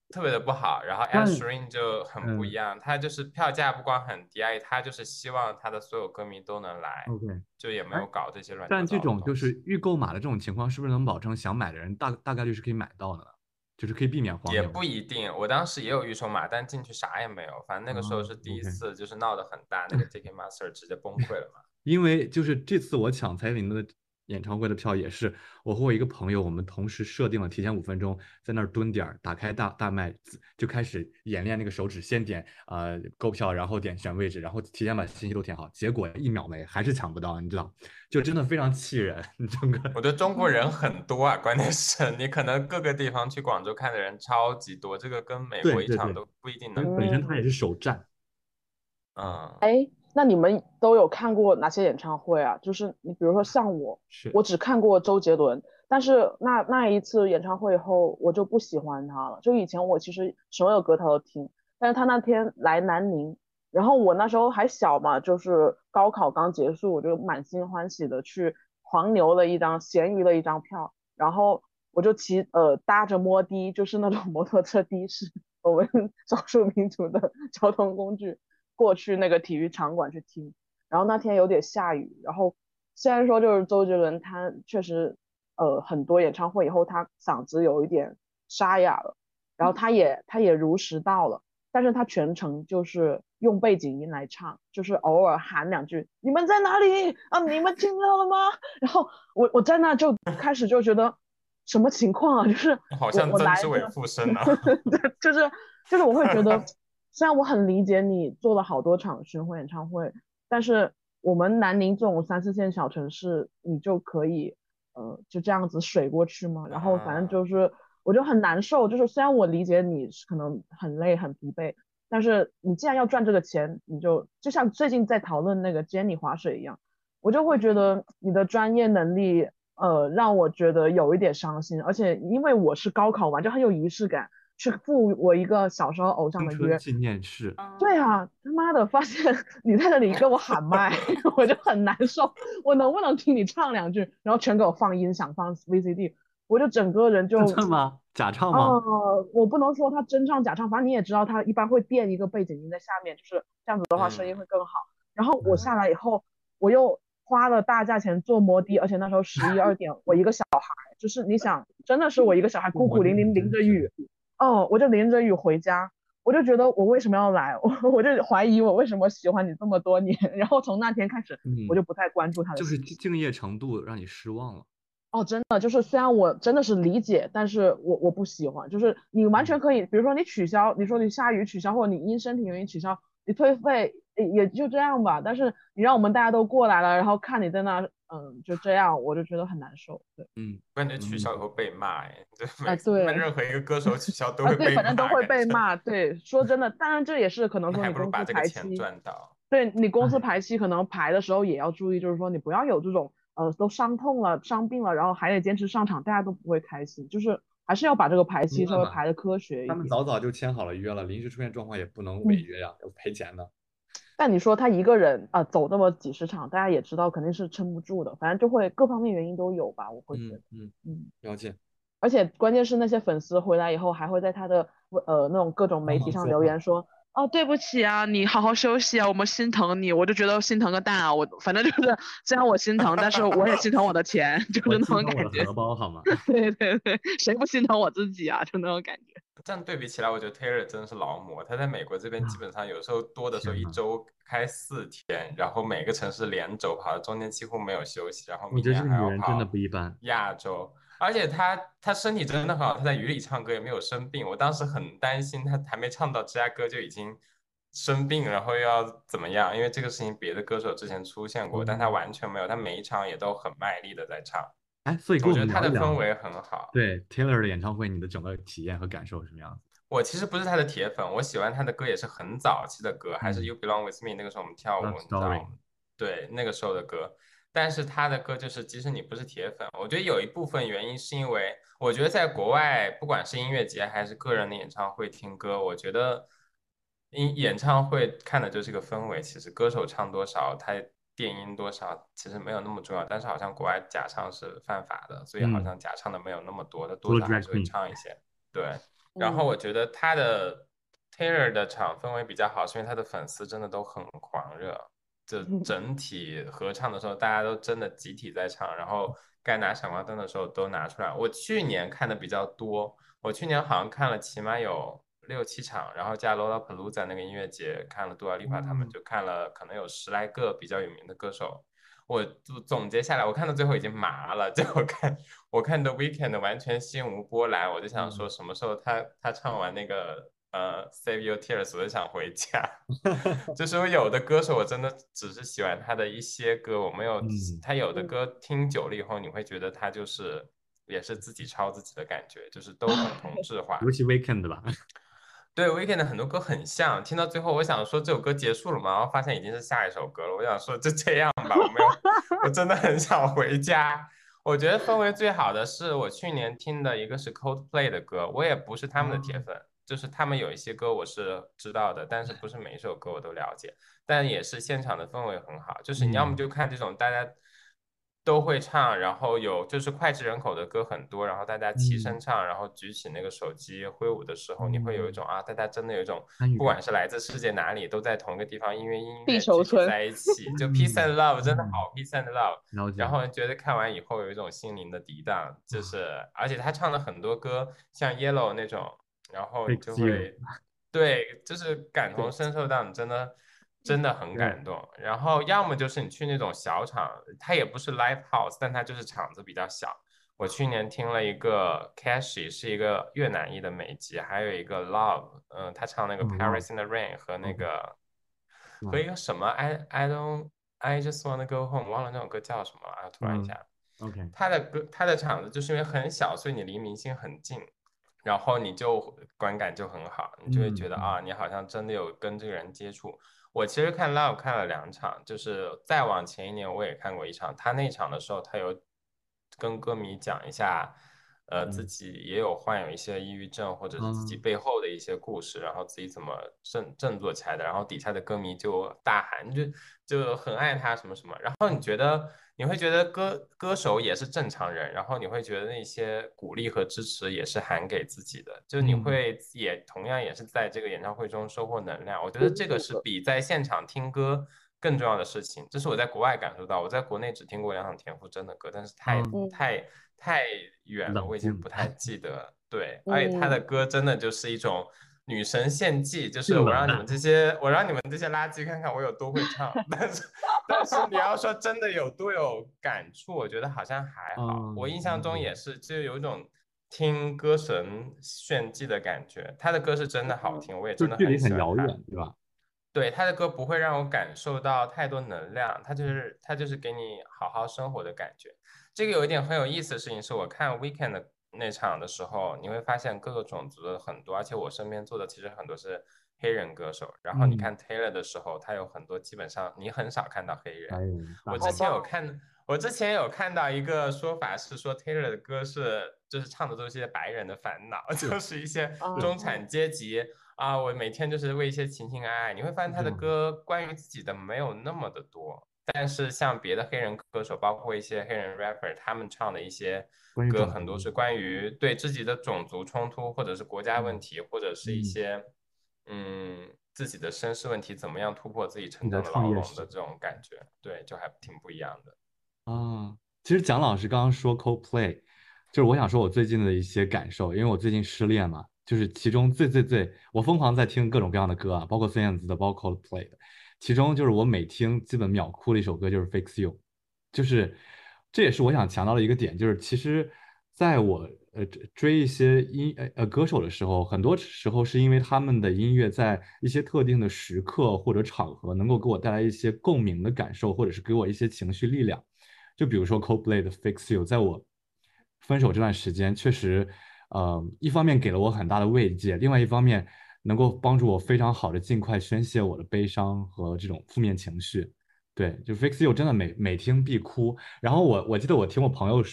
特别的不好，然后 Sheeran 就很不一嗯样，他就是票价不光很低啊，他就是希望他的所有歌迷都能来，OK，就也没有搞这些乱七但这种就是预购码的这种情况，是不是能保证想买的人大大概率是可以买到的呢？就是可以避免黄牛。也不一定，我当时也有预售码，但进去啥也没有。反正那个时候哦是第一次，就是闹得很大，那个 Ticketmaster 直接崩溃了嘛。因为就是这次我抢蔡依林的演唱会的票也是，我和我一个朋友，我们同时设定了提前五分钟在那儿蹲点儿，打开大大麦就开始演练那个手指，先点呃购票，然后点选位置，然后提前把信息都填好，结果一秒没，还是抢不到，你知道，就真的非常气人，你整个我觉得中国人 很多啊，关键是你可能各个地方去广州看的人超级多，这个跟美国一场都不一定能。本身它也是首站，嗯，哎，那你们都有看过哪些演唱会啊？就是你比如说像我，是我只看过周杰伦，但是那那一次演唱会以后，我就不喜欢他了。就以前我其实所有歌他都听，但是他那天来南宁，然后我那时候还小嘛，就是高考刚结束，我就满心欢喜的去黄牛了一张闲鱼的一张票，然后我就骑呃搭着摩的，就是那种 摩托车的士，我们少数民族的交通工具过去那个体育场馆去听。然后那天有点下雨，然后虽然说就是周杰伦他确实。呃，很多演唱会以后，他嗓子有一点沙哑了，然后他也他也如实到了，但是他全程就是用背景音来唱，就是偶尔喊两句“你们在哪里啊？你们听到了吗？”然后我我在那就开始就觉得什么情况啊？就是好像曾志伟附身了，对，就是就是我会觉得，虽然我很理解你做了好多场巡回演唱会，但是我们南宁这种三四线小城市，你就可以。呃，就这样子水过去嘛，然后反正就是，我就很难受。就是虽然我理解你可能很累很疲惫，但是你既然要赚这个钱，你就就像最近在讨论那个 Jenny 划水一样，我就会觉得你的专业能力，呃，让我觉得有一点伤心。而且因为我是高考完，就很有仪式感。去赴我一个小时候偶像的约纪念式，对啊，他妈的，发现你在那里跟我喊麦，我就很难受。我能不能听你唱两句？然后全给我放音响，放 VCD，我就整个人就唱吗？假唱吗？呃，我不能说他真唱假唱，反正你也知道，他一般会垫一个背景音在下面，就是这样子的话声音会更好。然后我下来以后，我又花了大价钱坐摩的，而且那时候十一二点，我一个小孩，就是你想，真的是我一个小孩，孤苦伶仃淋着雨。哦，我就淋着雨回家，我就觉得我为什么要来？我 我就怀疑我为什么喜欢你这么多年。然后从那天开始，我就不太关注他的。就是敬业程度让你失望了。哦，真的，就是虽然我真的是理解，但是我我不喜欢。就是你完全可以，比如说你取消，你说你下雨取消，或者你因身体原因取消，你退费也就这样吧。但是你让我们大家都过来了，然后看你在那。嗯，就这样，我就觉得很难受。对，嗯，感觉取消以后被骂，哎，对，对，任何一个歌手取消都会被骂，对，反正都会被骂。对，说真的，当然这也是可能说你公司排期，对你公司排期可能排的时候也要注意，就是说你不要有这种呃都伤痛了、伤病了，然后还得坚持上场，大家都不会开心。就是还是要把这个排期稍微排的科学一点。他们早早就签好了约了，临时出现状况也不能违约呀，要赔钱的。但你说他一个人啊走那么几十场，大家也知道肯定是撑不住的，反正就会各方面原因都有吧，我会觉得。嗯嗯，了解。而且关键是那些粉丝回来以后还会在他的呃那种各种媒体上留言说，哦对不起啊，你好好休息啊，我们心疼你，我就觉得心疼个蛋啊，我反正就是 虽然我心疼，但是我也心疼我的钱，就是那种感觉。荷包好吗？对对对，谁不心疼我自己啊？就那种感觉。这样对比起来，我觉得 Taylor 真的是劳模。他在美国这边基本上有时候多的时候一周开四天，然后每个城市连轴跑，中间几乎没有休息。然后明天还要跑。真的不一般。亚洲，而且他他身体真的很好，他在雨里唱歌也没有生病。我当时很担心他还没唱到芝加哥就已经生病，然后又要怎么样？因为这个事情别的歌手之前出现过，但他完全没有，他每一场也都很卖力的在唱。哎，所以我觉得他的氛围很好。对 Taylor 的演唱会，你的整个体验和感受是什么样子？我其实不是他的铁粉，我喜欢他的歌也是很早期的歌，还是 You Belong With Me 那个时候我们跳舞，你知道吗？对，那个时候的歌。但是他的歌就是，即使你不是铁粉，我觉得有一部分原因是因为，我觉得在国外，不管是音乐节还是个人的演唱会听歌，我觉得音演唱会看的就是个氛围。其实歌手唱多少，他。电音多少其实没有那么重要，但是好像国外假唱是犯法的，所以好像假唱的没有那么多，的多少还是会唱一些。对，然后我觉得他的 Taylor 的场氛围比较好，是因为他的粉丝真的都很狂热，就整体合唱的时候大家都真的集体在唱，然后该拿闪光灯的时候都拿出来。我去年看的比较多，我去年好像看了起码有。六七场，然后加 Lollapalooza 那个音乐节看了杜阿丽帕，他们就看了可能有十来个比较有名的歌手。我就总结下来，我看到最后已经麻了。就我看我看 The Weekend 完全心无波澜，我就想说什么时候他他唱完那个呃 Save Your Tears，我就想回家。就是我有的歌手我真的只是喜欢他的一些歌，我没有他有的歌听久了以后，你会觉得他就是也是自己抄自己的感觉，就是都很同 质化。尤其 Weekend 吧。对，Weekend 的很多歌很像，听到最后我想说这首歌结束了吗？然后发现已经是下一首歌了。我想说就这样吧，我没有，我真的很想回家。我觉得氛围最好的是我去年听的一个是 Coldplay 的歌，我也不是他们的铁粉，就是他们有一些歌我是知道的，但是不是每一首歌我都了解，但也是现场的氛围很好，就是你要么就看这种大家。都会唱，然后有就是脍炙人口的歌很多，然后大家齐声唱，然后举起那个手机挥舞的时候，你会有一种啊，大家真的有一种，不管是来自世界哪里，都在同一个地方，因为音乐在一起，就 peace and love 真的好 peace and love。然后觉得看完以后有一种心灵的涤荡，就是而且他唱了很多歌，像 Yellow 那种，然后就会 对，就是感同身受到你真的。真的很感动，然后要么就是你去那种小场，它也不是 live house，但它就是场子比较小。我去年听了一个 Cashy，是一个越南裔的美籍，还有一个 Love，嗯，他唱那个 Paris in the Rain 和那个和一个什么 I I don't I just wanna go home，忘了那首歌叫什么了，突然一下。OK，他的歌他的场子就是因为很小，所以你离明星很近，然后你就观感就很好，你就会觉得啊，你好像真的有跟这个人接触。我其实看 Love 看了两场，就是再往前一年我也看过一场。他那场的时候，他有跟歌迷讲一下，呃，自己也有患有一些抑郁症，或者是自己背后的一些故事，然后自己怎么振振作起来的。然后底下的歌迷就大喊，就就很爱他什么什么。然后你觉得？你会觉得歌歌手也是正常人，然后你会觉得那些鼓励和支持也是喊给自己的，就你会也同样也是在这个演唱会中收获能量。我觉得这个是比在现场听歌更重要的事情。这是我在国外感受到，我在国内只听过两场田馥甄的歌，但是太太太远了，我已经不太记得。对，而且他的歌真的就是一种。女神献祭，就是我让你们这些，我让你们这些垃圾看看我有多会唱。但是，但是你要说真的有多有感触，我觉得好像还好。我印象中也是，就有一种听歌神炫技的感觉。他的歌是真的好听，我也真的很喜欢。遥远，对吧？对，他的歌不会让我感受到太多能量，他就是他就是给你好好生活的感觉。这个有一点很有意思的事情是，我看 Weekend 的。那场的时候，你会发现各个种族的很多，而且我身边做的其实很多是黑人歌手。然后你看 Taylor 的时候，他有很多基本上你很少看到黑人。我之前有看，我之前有看到一个说法是说 Taylor 的歌是就是唱的都是些白人的烦恼，就是一些中产阶级啊，我每天就是为一些情情爱爱。你会发现他的歌关于自己的没有那么的多。但是像别的黑人歌手，包括一些黑人 rapper，他们唱的一些歌，很多是关于对自己的种族冲突，或者是国家问题，或者是一些嗯自己的身世问题，怎么样突破自己成长的牢笼的这种感觉，对，就还挺不一样的。啊，其实蒋老师刚刚说 Coldplay，就是我想说我最近的一些感受，因为我最近失恋嘛，就是其中最最最，我疯狂在听各种各样的歌啊，包括孙燕姿的，包括 Coldplay 的。其中就是我每听基本秒哭的一首歌就是《Fix You》，就是这也是我想强调的一个点，就是其实在我呃追一些音呃歌手的时候，很多时候是因为他们的音乐在一些特定的时刻或者场合能够给我带来一些共鸣的感受，或者是给我一些情绪力量。就比如说 Coldplay 的《Fix You》，在我分手这段时间，确实呃一方面给了我很大的慰藉，另外一方面。能够帮助我非常好的尽快宣泄我的悲伤和这种负面情绪，对，就 Fix You 真的每每听必哭。然后我我记得我听我朋友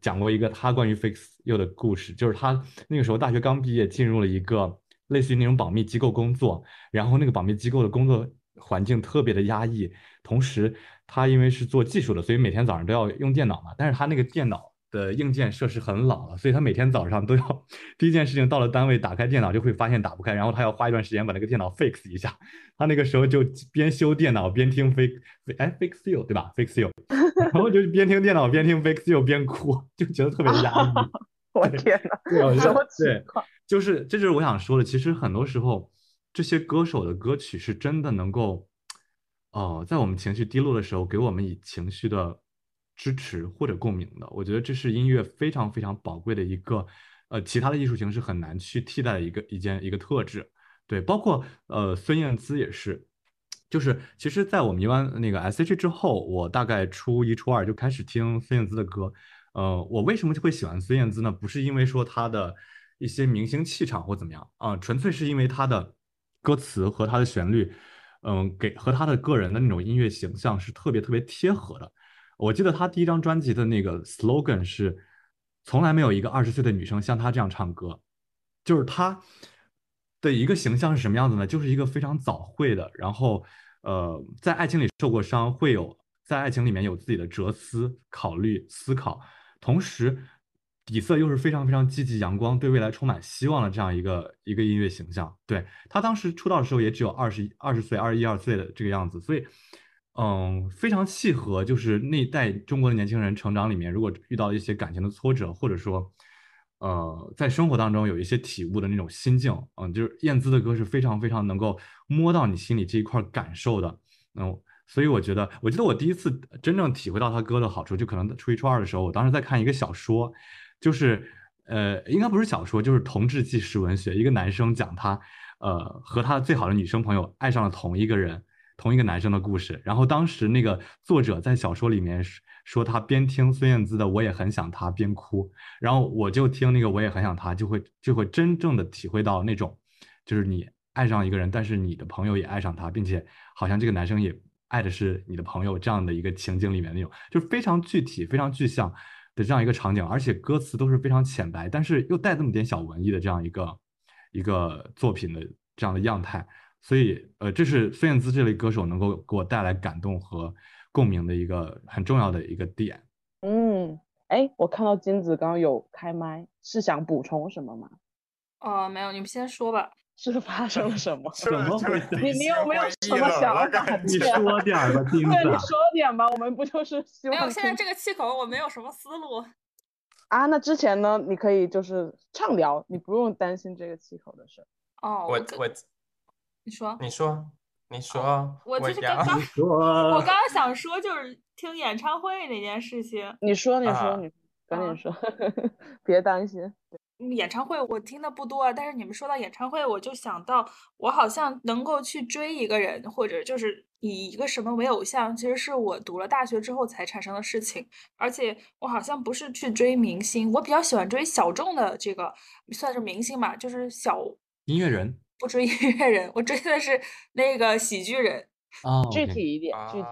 讲过一个他关于 Fix You 的故事，就是他那个时候大学刚毕业，进入了一个类似于那种保密机构工作，然后那个保密机构的工作环境特别的压抑，同时他因为是做技术的，所以每天早上都要用电脑嘛，但是他那个电脑。的硬件设施很老了，所以他每天早上都要第一件事情到了单位打开电脑就会发现打不开，然后他要花一段时间把那个电脑 fix 一下。他那个时候就边修电脑边听 fix，哎 fix you 对吧？fix you，然后就边听电脑边听 fix you 边哭，就觉得特别压抑。我天哪，什么情况？就是这就是我想说的，其实很多时候这些歌手的歌曲是真的能够，哦，在我们情绪低落的时候给我们以情绪的。支持或者共鸣的，我觉得这是音乐非常非常宝贵的一个，呃，其他的艺术形式很难去替代的一个一件一个特质。对，包括呃孙燕姿也是，就是其实，在我迷完那个 S.H 之后，我大概初一初二就开始听孙燕姿的歌。呃，我为什么就会喜欢孙燕姿呢？不是因为说她的一些明星气场或怎么样啊，纯粹是因为她的歌词和她的旋律，嗯，给和她的个人的那种音乐形象是特别特别贴合的。我记得他第一张专辑的那个 slogan 是“从来没有一个二十岁的女生像她这样唱歌”，就是他的一个形象是什么样子呢？就是一个非常早慧的，然后呃，在爱情里受过伤，会有在爱情里面有自己的哲思、考虑、思考，同时底色又是非常非常积极、阳光，对未来充满希望的这样一个一个音乐形象。对他当时出道的时候也只有二十二十岁、二十一二岁的这个样子，所以。嗯，非常契合，就是那一代中国的年轻人成长里面，如果遇到一些感情的挫折，或者说，呃，在生活当中有一些体悟的那种心境，嗯，就是燕姿的歌是非常非常能够摸到你心里这一块感受的，嗯，所以我觉得，我记得我第一次真正体会到他歌的好处，就可能初一初二的时候，我当时在看一个小说，就是，呃，应该不是小说，就是同志纪实文学，一个男生讲他，呃，和他最好的女生朋友爱上了同一个人。同一个男生的故事，然后当时那个作者在小说里面说，他边听孙燕姿的《我也很想他》边哭，然后我就听那个《我也很想他》，就会就会真正的体会到那种，就是你爱上一个人，但是你的朋友也爱上他，并且好像这个男生也爱的是你的朋友这样的一个情景里面那种，就是非常具体、非常具象的这样一个场景，而且歌词都是非常浅白，但是又带这么点小文艺的这样一个一个作品的这样的样态。所以，呃，这是孙燕姿这类歌手能够给我带来感动和共鸣的一个很重要的一个点。嗯，哎，我看到金子刚刚有开麦，是想补充什么吗？哦，没有，你们先说吧。是发生了什么？怎么回事？你你有没有什么想法？你说点吧，金子。对，你说点吧，我们不就是希望？没有，现在这个气口我没有什么思路。啊，那之前呢？你可以就是畅聊，你不用担心这个气口的事。哦，我我。你说，你说，你说，我就是刚刚，我刚刚想说，就是听演唱会那件事情。你说，你说，你赶紧说，别担心。演唱会我听的不多，但是你们说到演唱会，我就想到我好像能够去追一个人，或者就是以一个什么为偶像，其实是我读了大学之后才产生的事情。而且我好像不是去追明星，我比较喜欢追小众的这个算是明星吧，就是小音乐人。不追音乐人，我追的是那个喜剧人。哦，具体一点，具体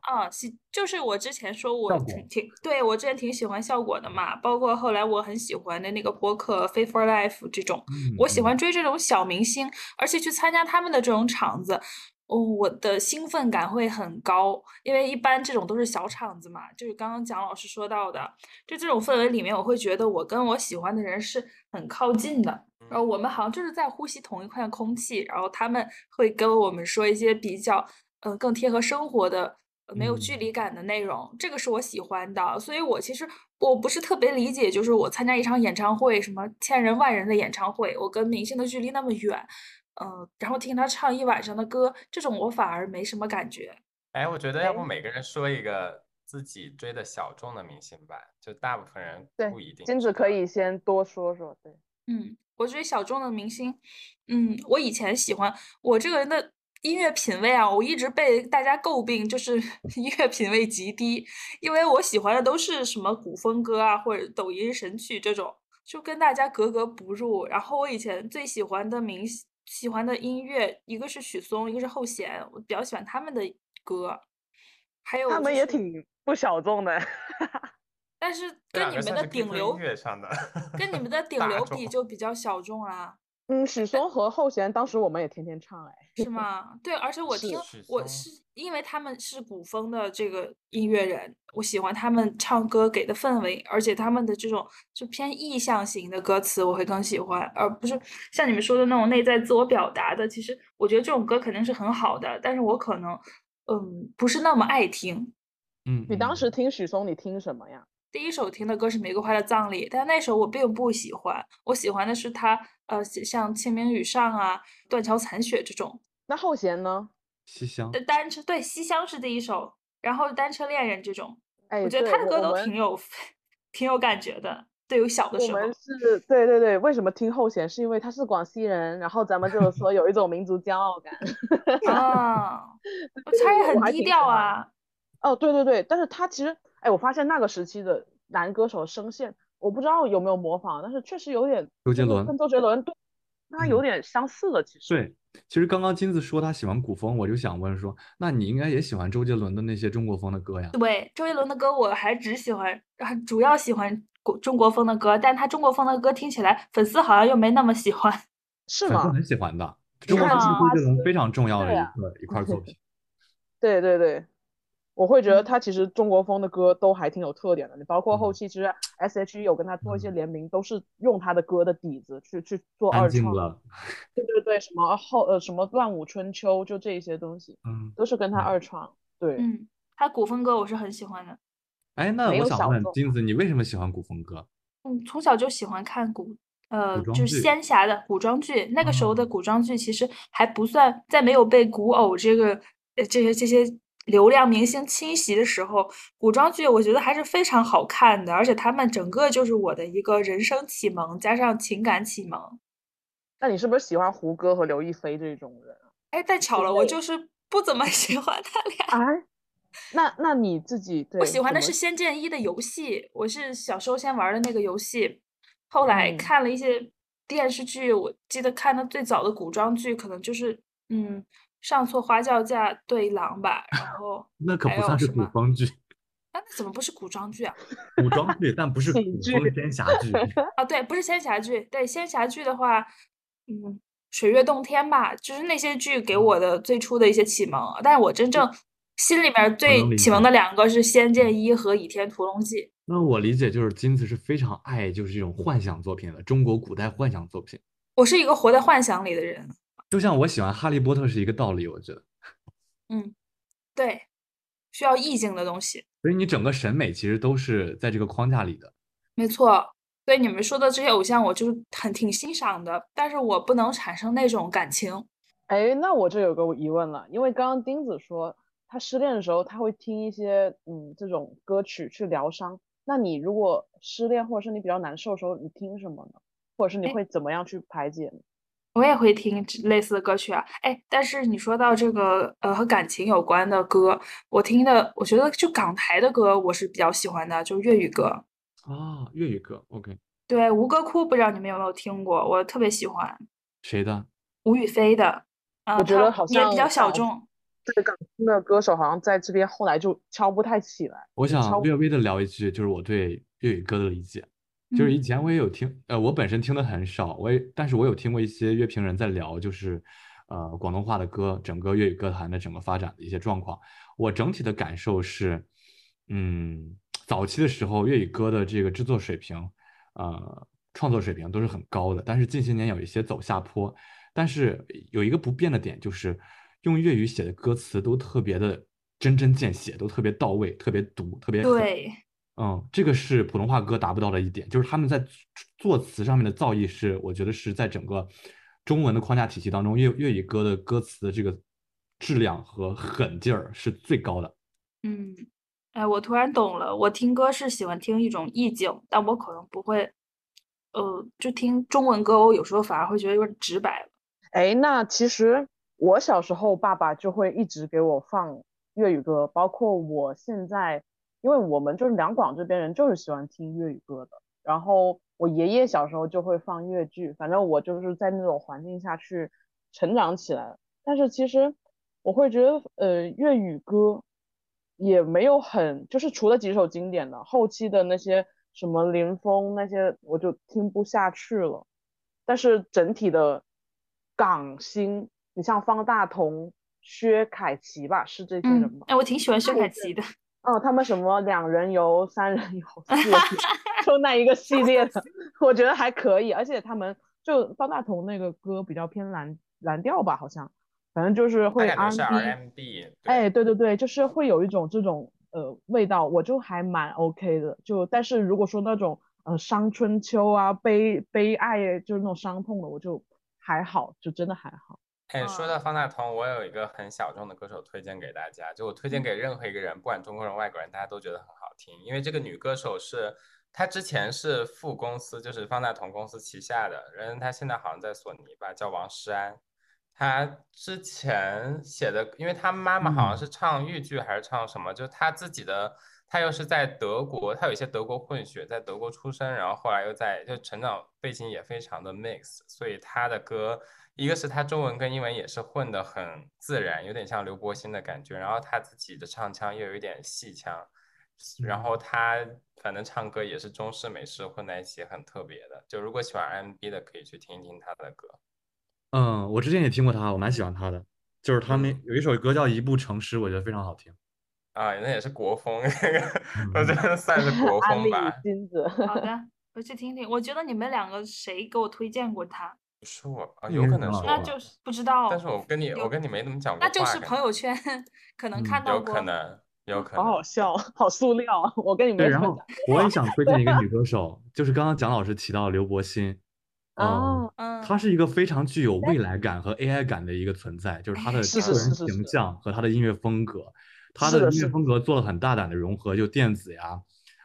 啊，喜就是我之前说我挺挺对我之前挺喜欢效果的嘛，包括后来我很喜欢的那个播客《Fit for Life》这种，我喜欢追这种小明星，而且去参加他们的这种场子，哦，我的兴奋感会很高，因为一般这种都是小场子嘛，就是刚刚蒋老师说到的，就这种氛围里面，我会觉得我跟我喜欢的人是很靠近的。然后我们好像就是在呼吸同一块空气，然后他们会跟我们说一些比较呃更贴合生活的、没有距离感的内容，这个是我喜欢的。所以我其实我不是特别理解，就是我参加一场演唱会，什么千人万人的演唱会，我跟明星的距离那么远，嗯，然后听他唱一晚上的歌，这种我反而没什么感觉。哎，我觉得要不每个人说一个自己追的小众的明星吧，就大部分人不一定。金子可以先多说说，对，嗯。我追小众的明星，嗯，我以前喜欢我这个人的音乐品味啊，我一直被大家诟病，就是 音乐品味极低，因为我喜欢的都是什么古风歌啊，或者抖音神曲这种，就跟大家格格不入。然后我以前最喜欢的明喜欢的音乐，一个是许嵩，一个是后弦，我比较喜欢他们的歌，还有他们也挺不小众的。但是跟你们的顶流，跟你们 的顶流比就比较小众啊。嗯，许嵩和后弦当时我们也天天唱哎。是吗？对，而且我听我是因为他们是古风的这个音乐人，我喜欢他们唱歌给的氛围，而且他们的这种就偏意象型的歌词我会更喜欢，而不是像你们说的那种内在自我表达的。其实我觉得这种歌肯定是很好的，但是我可能嗯不是那么爱听。嗯，你当时听许嵩，你听什么呀？第一首听的歌是《玫瑰花的葬礼》，但那首我并不喜欢，我喜欢的是他，呃，像《清明雨上》啊，《断桥残雪》这种。那后弦呢？西厢。单车对，西厢是第一首，然后《单车恋人》这种，哎，我觉得他的歌都挺有，挺有感觉的。对，有小的时候。我们是对对对，为什么听后弦？是因为他是广西人，然后咱们就是说有一种民族骄傲感。啊，他也很低调啊。哦，对对对，但是他其实。哎，我发现那个时期的男歌手声线，我不知道有没有模仿，但是确实有点周杰伦跟周杰伦对那有点相似的，其实。对，其实刚刚金子说他喜欢古风，我就想问说，那你应该也喜欢周杰伦的那些中国风的歌呀？对，周杰伦的歌我还只喜欢，主要喜欢国中国风的歌，但他中国风的歌听起来粉丝好像又没那么喜欢。是吗？很喜欢的，中国风是周杰伦非常重要的一个 一块作品。对对对。我会觉得他其实中国风的歌都还挺有特点的，你包括后期其实 S H E 有跟他做一些联名，都是用他的歌的底子去去做二创。对对对，什么后呃什么乱舞春秋，就这一些东西，嗯，都是跟他二创。对，嗯，他古风歌我是很喜欢的。哎，那我想问金子，你为什么喜欢古风歌？嗯，从小就喜欢看古，呃，就是仙侠的古装剧。那个时候的古装剧其实还不算，在没有被古偶这个呃这些这些。流量明星侵袭的时候，古装剧我觉得还是非常好看的，而且他们整个就是我的一个人生启蒙，加上情感启蒙。那你是不是喜欢胡歌和刘亦菲这种人？哎，太巧了，我就是不怎么 喜欢他俩。啊，那那你自己？我喜欢的是《仙剑一》的游戏，我是小时候先玩的那个游戏，后来看了一些电视剧，我记得看的最早的古装剧可能就是嗯。上错花轿嫁对郎吧，然后 那可不算是古装剧，啊那怎么不是古装剧啊？古装剧，但不是古装仙侠剧啊？对，不是仙侠剧。对仙侠剧的话，嗯，水月洞天吧，就是那些剧给我的最初的一些启蒙。但是我真正心里面最启蒙的两个是《仙剑一》和《倚天屠龙记》。那我理解就是金子是非常爱就是这种幻想作品的，中国古代幻想作品。我是一个活在幻想里的人。就像我喜欢哈利波特是一个道理，我觉得，嗯，对，需要意境的东西，所以你整个审美其实都是在这个框架里的，没错。所以你们说的这些偶像，我就是很挺欣赏的，但是我不能产生那种感情。哎，那我这有个疑问了，因为刚刚钉子说他失恋的时候他会听一些嗯这种歌曲去疗伤，那你如果失恋或者是你比较难受的时候，你听什么呢？或者是你会怎么样去排解呢？我也会听类似的歌曲啊，哎，但是你说到这个呃和感情有关的歌，我听的我觉得就港台的歌我是比较喜欢的，就粤语歌啊，粤语歌，OK，对，吴哥窟不知道你们有没有听过，我特别喜欢谁的？吴雨霏的，我觉得好像也比较小众，这个港星的歌手好像在这边后来就敲不太起来。我想略微的聊一句，就是我对粤语歌的理解。就是以前我也有听，呃，我本身听的很少，我也，但是我有听过一些乐评人在聊，就是，呃，广东话的歌，整个粤语歌坛的整个发展的一些状况。我整体的感受是，嗯，早期的时候粤语歌的这个制作水平，呃，创作水平都是很高的，但是近些年有一些走下坡。但是有一个不变的点，就是用粤语写的歌词都特别的针针见血，都特别到位，特别毒，特别对。嗯，这个是普通话歌达不到的一点，就是他们在作词上面的造诣是，我觉得是在整个中文的框架体系当中，粤粤语歌的歌词的这个质量和狠劲儿是最高的。嗯，哎，我突然懂了，我听歌是喜欢听一种意境，但我可能不会，呃，就听中文歌，我有时候反而会觉得有点直白了。哎，那其实我小时候爸爸就会一直给我放粤语歌，包括我现在。因为我们就是两广这边人，就是喜欢听粤语歌的。然后我爷爷小时候就会放粤剧，反正我就是在那种环境下去成长起来。但是其实我会觉得，呃，粤语歌也没有很，就是除了几首经典的，后期的那些什么林峰那些，我就听不下去了。但是整体的港星，你像方大同、薛凯琪吧，是这些人吗？哎，我挺喜欢薛凯琪的。哦，他们什么两人游、三人游、四人就那一个系列的，我觉得还可以。而且他们就方大同那个歌比较偏蓝蓝调吧，好像，反正就是会 R&B。哎，对对对，就是会有一种这种呃味道，我就还蛮 OK 的。就但是如果说那种呃伤春秋啊、悲悲哀，就是那种伤痛的，我就还好，就真的还好。哎，说到方大同，我有一个很小众的歌手推荐给大家，就我推荐给任何一个人，不管中国人、外国人，大家都觉得很好听。因为这个女歌手是，她之前是副公司，就是方大同公司旗下的人，她现在好像在索尼吧，叫王诗安。她之前写的，因为她妈妈好像嗯是唱豫剧还是唱什么，就是他自己的，他又是在德国，他有一些德国混血，在德国出生，然后后来又在就成长背景也非常的 mix，所以他的歌，一个是他中文跟英文也是混得很自然，有点像刘柏辛的感觉，然后他自己的唱腔又有一点戏腔，然后他反正唱歌也是中式美式混在一起，很特别的。就如果喜欢 R&B 的，可以去听一听他的歌。嗯，我之前也听过他，我蛮喜欢他的。就是他们有一首歌叫《一步成诗》，我觉得非常好听。啊，那也是国风，那个嗯 我觉得算是国风吧。金子，好的，回去听听。我觉得你们两个谁给我推荐过他？不是我啊，有可能是那就是不知道，但是我跟你我跟你没怎么讲过，那就是朋友圈可能嗯看到过。有可能，有可能好好。笑，好塑料啊！我跟你对，然后我也想推荐一个女歌手，就是刚刚蒋老师提到刘柏辛。嗯，啊，嗯，她是一个非常具有未来感和 AI 感的一个存在，就是她的个人形象和她的音乐风格，她是的音乐风格做了很大胆的融合，就电子呀、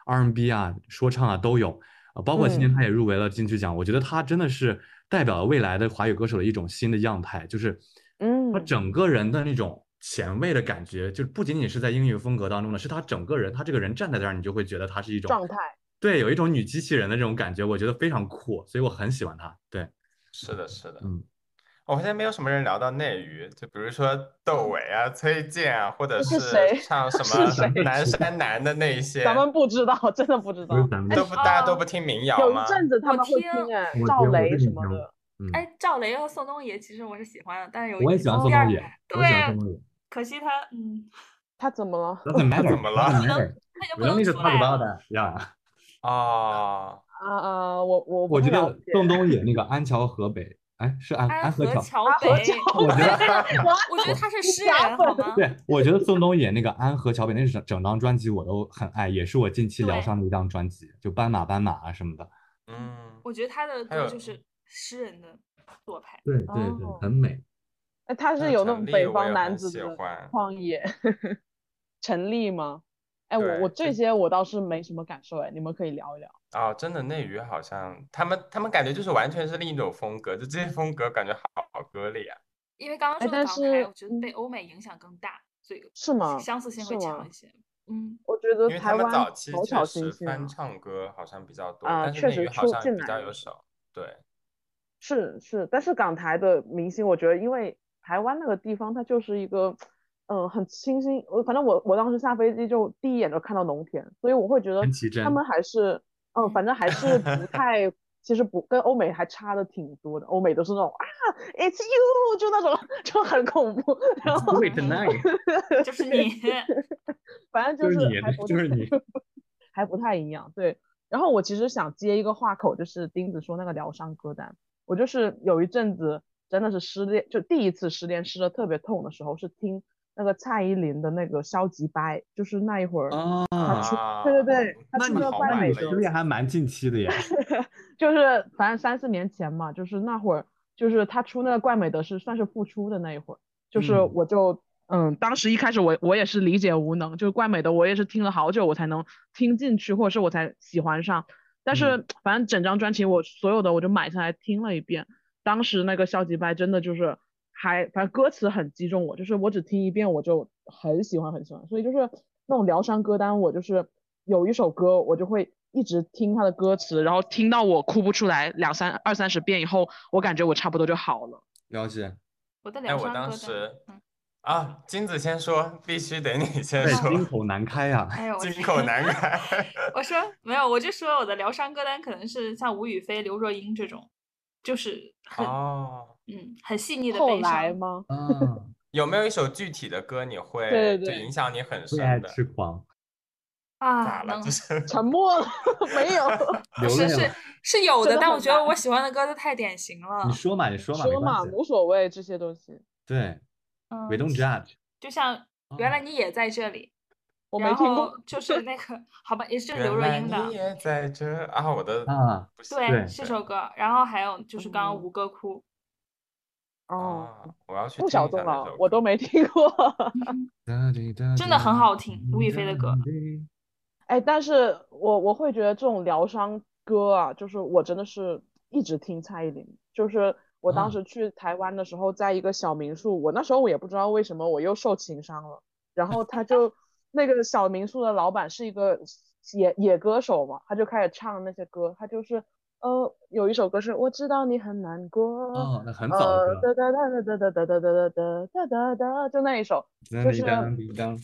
R&B 啊、说唱啊都有啊，包括今年他也入围了金曲奖，我觉得他真的是代表了未来的华语歌手的一种新的样态，就是嗯他整个人的那种前卫的感觉，就不仅仅是在音乐风格当中的，是他整个人，他这个人站在这儿，你就会觉得他是一种状态。对，有一种女机器人的这种感觉，我觉得非常酷，所以我很喜欢他。对，是的，是的。嗯，我发现没有什么人聊到内娱，就比如说窦唯啊、崔健啊，或者是唱什么 南山南的那一些，咱们不知道，真的不知道都不大家都哦不听民谣吗有一？阵子他们会听赵雷什么的。嗯，哎，赵雷和宋冬野其实我是喜欢的，但是有我也喜欢宋冬野，我喜欢宋对，冬野。可惜他嗯，他怎么了 matter，怎么了 don't 能 need to 出来了。that. Yeah，哦，啊啊，我我我觉得宋冬野那个安桥河北，哎，是安安安河桥。我觉得 我觉得他是诗假人，好吗？对，我觉得宋冬野那个安河桥北那整整张专辑我都很爱，也是我近期疗对伤的一张专辑，就斑马斑马啊什么的。嗯，我觉得他的歌就是诗人的做派。对对对哦，很美。哎，他是有那种北方男子的欢旷野，陈粒吗？哎，我我这这些我倒是没什么感受，哎，你们可以聊一聊。哦，真的内娱好像他们他们感觉就是完全是另一种风格，就这些风格感觉好好割裂啊。因为刚刚说的港台，是我觉得被欧美影响更大，所以是吗？相似性会强一？些。嗯，我觉得因为他们台湾早期确实翻唱歌好像比较多，啊但是确实出内娱好像比较有少。对，是是，但是港台的明星，我觉得因为台湾那个地方，它就是一个，嗯，很清新。我反正我我当时下飞机就第一眼就看到农田，所以我会觉得他们还是，嗯，反正还是不 太，其实不跟欧美还差的挺多的。欧美都是那种啊，It's you，就那种 就很恐怖，然后 Wait tonight，就是你，反正就是你还不就是你还不太一样。对，然后我其实想接一个话口，就是钉子说那个疗伤歌单，我就是有一阵子真的是失恋，就第一次失恋失的特别痛的时候，是听那个蔡依林的那个消极掰，就是那一会儿啊对对对，他出那个好晚了怪美的失，恋还蛮近期的耶。就是反正三四年前嘛，就是那会儿，就是他出那个怪美的是算是复出的那一会儿，就是嗯我就。嗯，当时一开始我我也是理解无能，就是怪美的我也是听了好久我才能听进去，或者是我才喜欢上。但是反正整张专辑我所有的我就买下来听了一遍，当时那个消极掰真的就是还反正歌词很击中我，就是我只听一遍我就很喜欢很喜欢，所以就是那种疗伤歌单，我就是有一首歌我就会一直听它的歌词，然后听到我哭不出来两三二三十遍以后，我感觉我差不多就好了。了解。哎，我的疗伤歌单。当时嗯，啊，金子先说，必须得你先，说，金口难开啊。哎呦，金口难开。我说没有，我就说我的疗伤歌单可能是像吴雨霏、刘若英这种，就是很、哦，嗯很细腻的后悲伤。来吗？啊，有没有一首具体的歌你会就对对对影响你很深的？痴狂，啊，咋了？能就是沉默了，没有。是是流泪了。是有的，但我觉得我喜欢的歌都太典型了你。说嘛，你说嘛，说嘛，无所谓这些东西，对嗯，We don't judge。就像原来哦你也在这里，我没然听过后。就是那个好吧，也是刘若英的你，也在这啊！我的啊，对，对这首歌。然后还有就是刚刚嗯吴哥哭，哦，啊，我要去不听一下小众了我都没听过。真的很好听吴雨霏的歌。哎，但是我我会觉得这种疗伤歌啊，就是我真的是一直听蔡依林，就是我当哦时去台湾的时候，在一个小民宿，我那时候我也不知道为什么我又受情伤了，然后他就 那个小民宿的老板是一个野野歌手嘛，他就开始唱那些歌，他就是呃有一首歌是我知道你很难过，哦，那很早的哒哒哒哒哒哒哒哒哒哒哒哒哒，就那一首，就是当叮当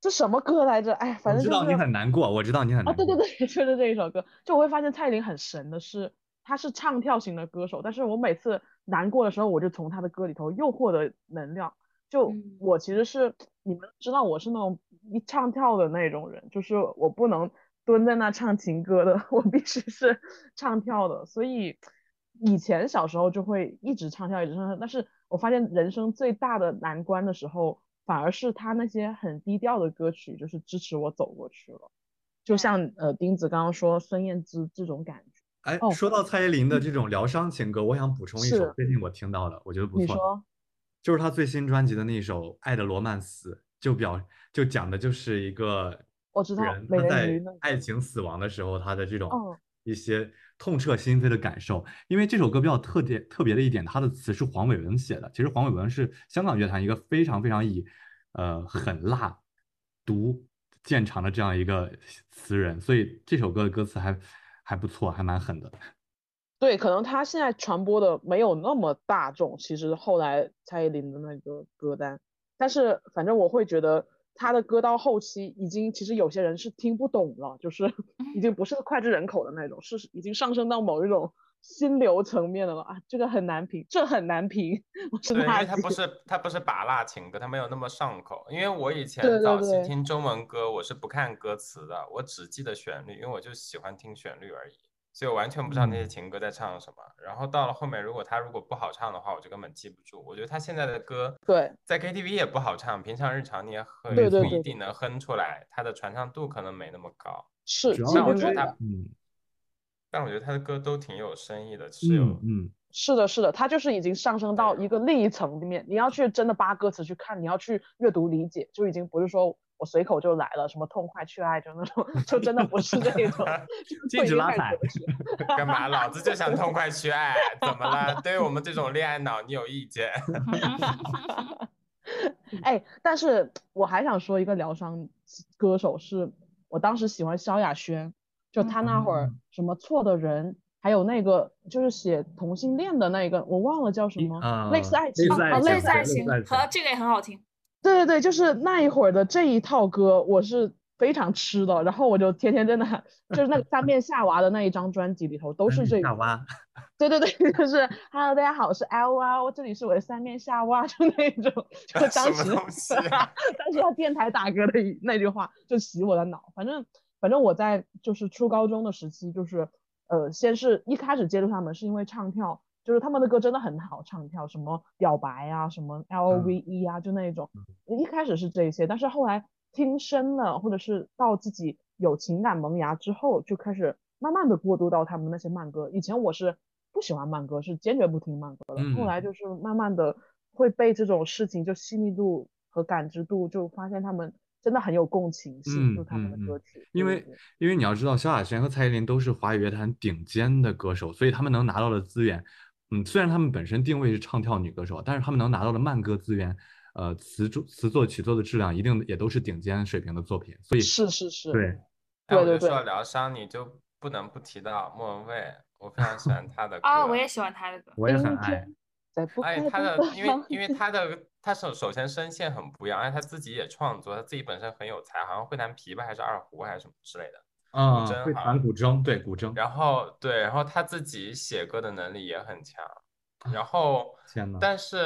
这什么歌来着？哎，反正就是我知道你很难过，我知道你很啊，难过。对对对，就是这一首歌。就我会发现蔡依林很神的是，她是唱跳型的歌手，但是我每次难过的时候，我就从她的歌里头又获得能量。就嗯我其实是你们知道我是那种一唱跳的那种人，就是我不能蹲在那唱情歌的，我必须是唱跳的。所以以前小时候就会一直唱跳，一直唱跳，但是我发现人生最大的难关的时候，反而是他那些很低调的歌曲，就是支持我走过去了。就像呃钉子刚刚说孙燕姿这种感觉，哎，哦说到蔡依林的这种疗伤情歌，我想补充一首最近我听到的，我觉得不错，你说就是她最新专辑的那首《爱的罗曼史》，就表就讲的就是一个我知道他在爱情死亡的时候，他的这种嗯一些痛彻心扉的感受。因为这首歌比较特点特别的一点，它的词是黄伟文写的。其实黄伟文是香港乐坛一个非常非常以呃狠辣、毒见长的这样一个词人，所以这首歌的歌词还还不错，还蛮狠的。对，可能他现在传播的没有那么大众，其实后来蔡依林的那个歌单，但是反正我会觉得他的歌到后期已经，其实有些人是听不懂了，就是已经不是脍炙人口的那种，是已经上升到某一种心流层面的了啊，这个很难评，这很难评，对，因为它不是它不是拔辣情歌，它没有那么上口。因为我以前早期听中文歌，我是不看歌词的，我只记得旋律，因为我就喜欢听旋律而已，所以我完全不知道那些嗯情歌在唱什么。然后到了后面，如果他如果不好唱的话，我就根本记不住。我觉得他现在的歌对在 KTV 也不好唱，平常日常你也很对对对不一定能哼出来，他的传唱度可能没那么高。是但我觉得他的，嗯但我觉得他的歌都挺有深意的，是有嗯嗯，是的，是的，他就是已经上升到一个另一层面，你要去真的扒歌词去看，你要去阅读理解，就已经不是说我随口就来了，什么痛快去爱就那种，就真的不是这种，禁止拉踩 干嘛？老子就想痛快去爱，怎么了？对于我们这种恋爱脑，你有意见？哎，但是我还想说一个疗伤歌手是，我当时喜欢萧亚轩，就他那会儿嗯什么错的人，还有那个就是写同性恋的那个，我忘了叫什么，啊类似爱情，类似爱哦，情对类似爱情类似爱，情和这个也很好听。对对对，就是那一会儿的这一套歌，我是非常吃的，然后我就天天真的就是那个三面夏娃的那一张专辑里头都是这个，夏娃，对对对，就是 Hello 大家好，我是 L 啊，我这里是我的三面夏娃，就那种，就 当时当时他电台打歌的那句话就洗我的脑，反正反正我在就是初高中的时期，就是呃，先是一开始接触他们是因为唱跳，就是他们的歌真的很好唱跳，什么表白啊，什么 L O V E 啊，就那一种，一开始是这些，但是后来听深了，或者是到自己有情感萌芽之后，就开始慢慢的过渡到他们那些慢歌。以前我是不喜欢慢歌，是坚决不听慢歌的，后嗯。来就是慢慢的会被这种事情就细腻度和感知度，就发现他们真的很有共情性，嗯就他们的歌曲，因为因为你要知道，萧亚轩和蔡依林都是华语乐坛顶尖的歌手，所以他们能拿到的资源，嗯，虽然他们本身定位是唱跳女歌手，但是他们能拿到的慢歌资源，呃，词作词作曲作的质量一定也都是顶尖水平的作品，所以是是是，对，哎，我对对对就说疗伤，你就不能不提到莫文蔚，我非常喜欢她的歌。啊，我也喜欢她的歌。我也很爱。在不哎，开他的的因为因为她的她首首先声线很不一样，而且她自己也创作，她自己本身很有才，好像会弹琵琶还是二胡还是什么之类的。啊，会弹古筝，对古筝。然后对，然后他自己写歌的能力也很强。然后，天呐，但是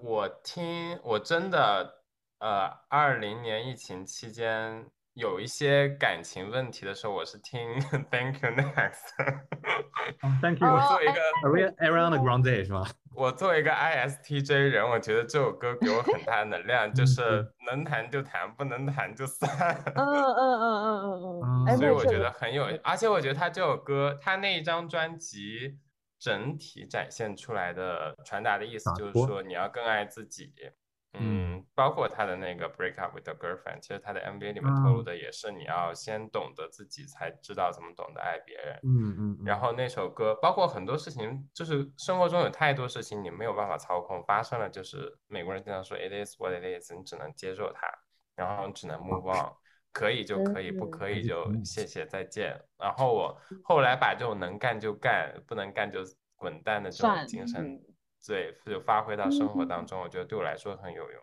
我听我真的呃，二零年疫情期间有一些感情问题的时候，我是听 Thank You Next。啊 Thank you，我哦作为一个 Ari- Ariana Grande 是吧？我作为一个 ISTJ 人，我觉得这首歌给我很大的能量，就嗯是能弹就弹，不能弹就散。嗯嗯嗯嗯嗯嗯所以我觉得很有，而且我觉得他这首歌，他那一张专辑整体展现出来的传达的意思就是说，你要更爱自己，嗯，包括他的那个 Break Up with a Girlfriend，其实他的 MV 里面透露的也是你要先懂得自己，才知道怎么懂得爱别人。嗯嗯，然后那首歌，包括很多事情，就是生活中有太多事情你没有办法操控，发生了就是美国人经常说 It is what it is，你只能接受它，然后你只能 move on，可以就可以，不可以就谢谢再见。然后我后来把这种能干就干，不能干就滚蛋的这种精神。对，就发挥到生活当中，我觉得对我来说很有用。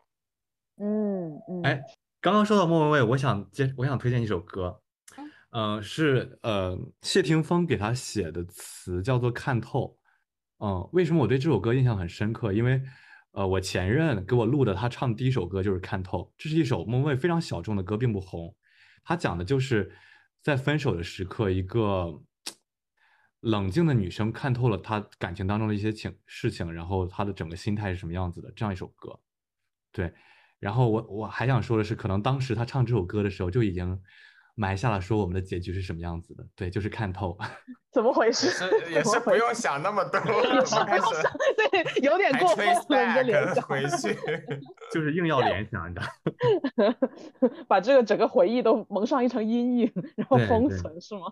嗯嗯。哎，刚刚说到莫文蔚，我想接，我想推荐一首歌，嗯，是呃谢霆锋给他写的词，叫做《看透》。嗯，为什么我对这首歌印象很深刻？因为呃我前任给我录的，他唱第一首歌就是《看透》，这是一首莫文蔚非常小众的歌，并不红。他讲的就是在分手的时刻，一个。冷静的女生看透了他感情当中的一些情事情，然后她的整个心态是什么样子的？这样一首歌，对。然后我我还想说的是，可能当时她唱这首歌的时候就已经埋下了说我们的结局是什么样子的。对，就是看透。怎么回事？也是不用想那么多，开始对，有点过分了，联想回去，就是硬要联想，你知道？把这个整个回忆都蒙上一层阴影，然后封存是吗？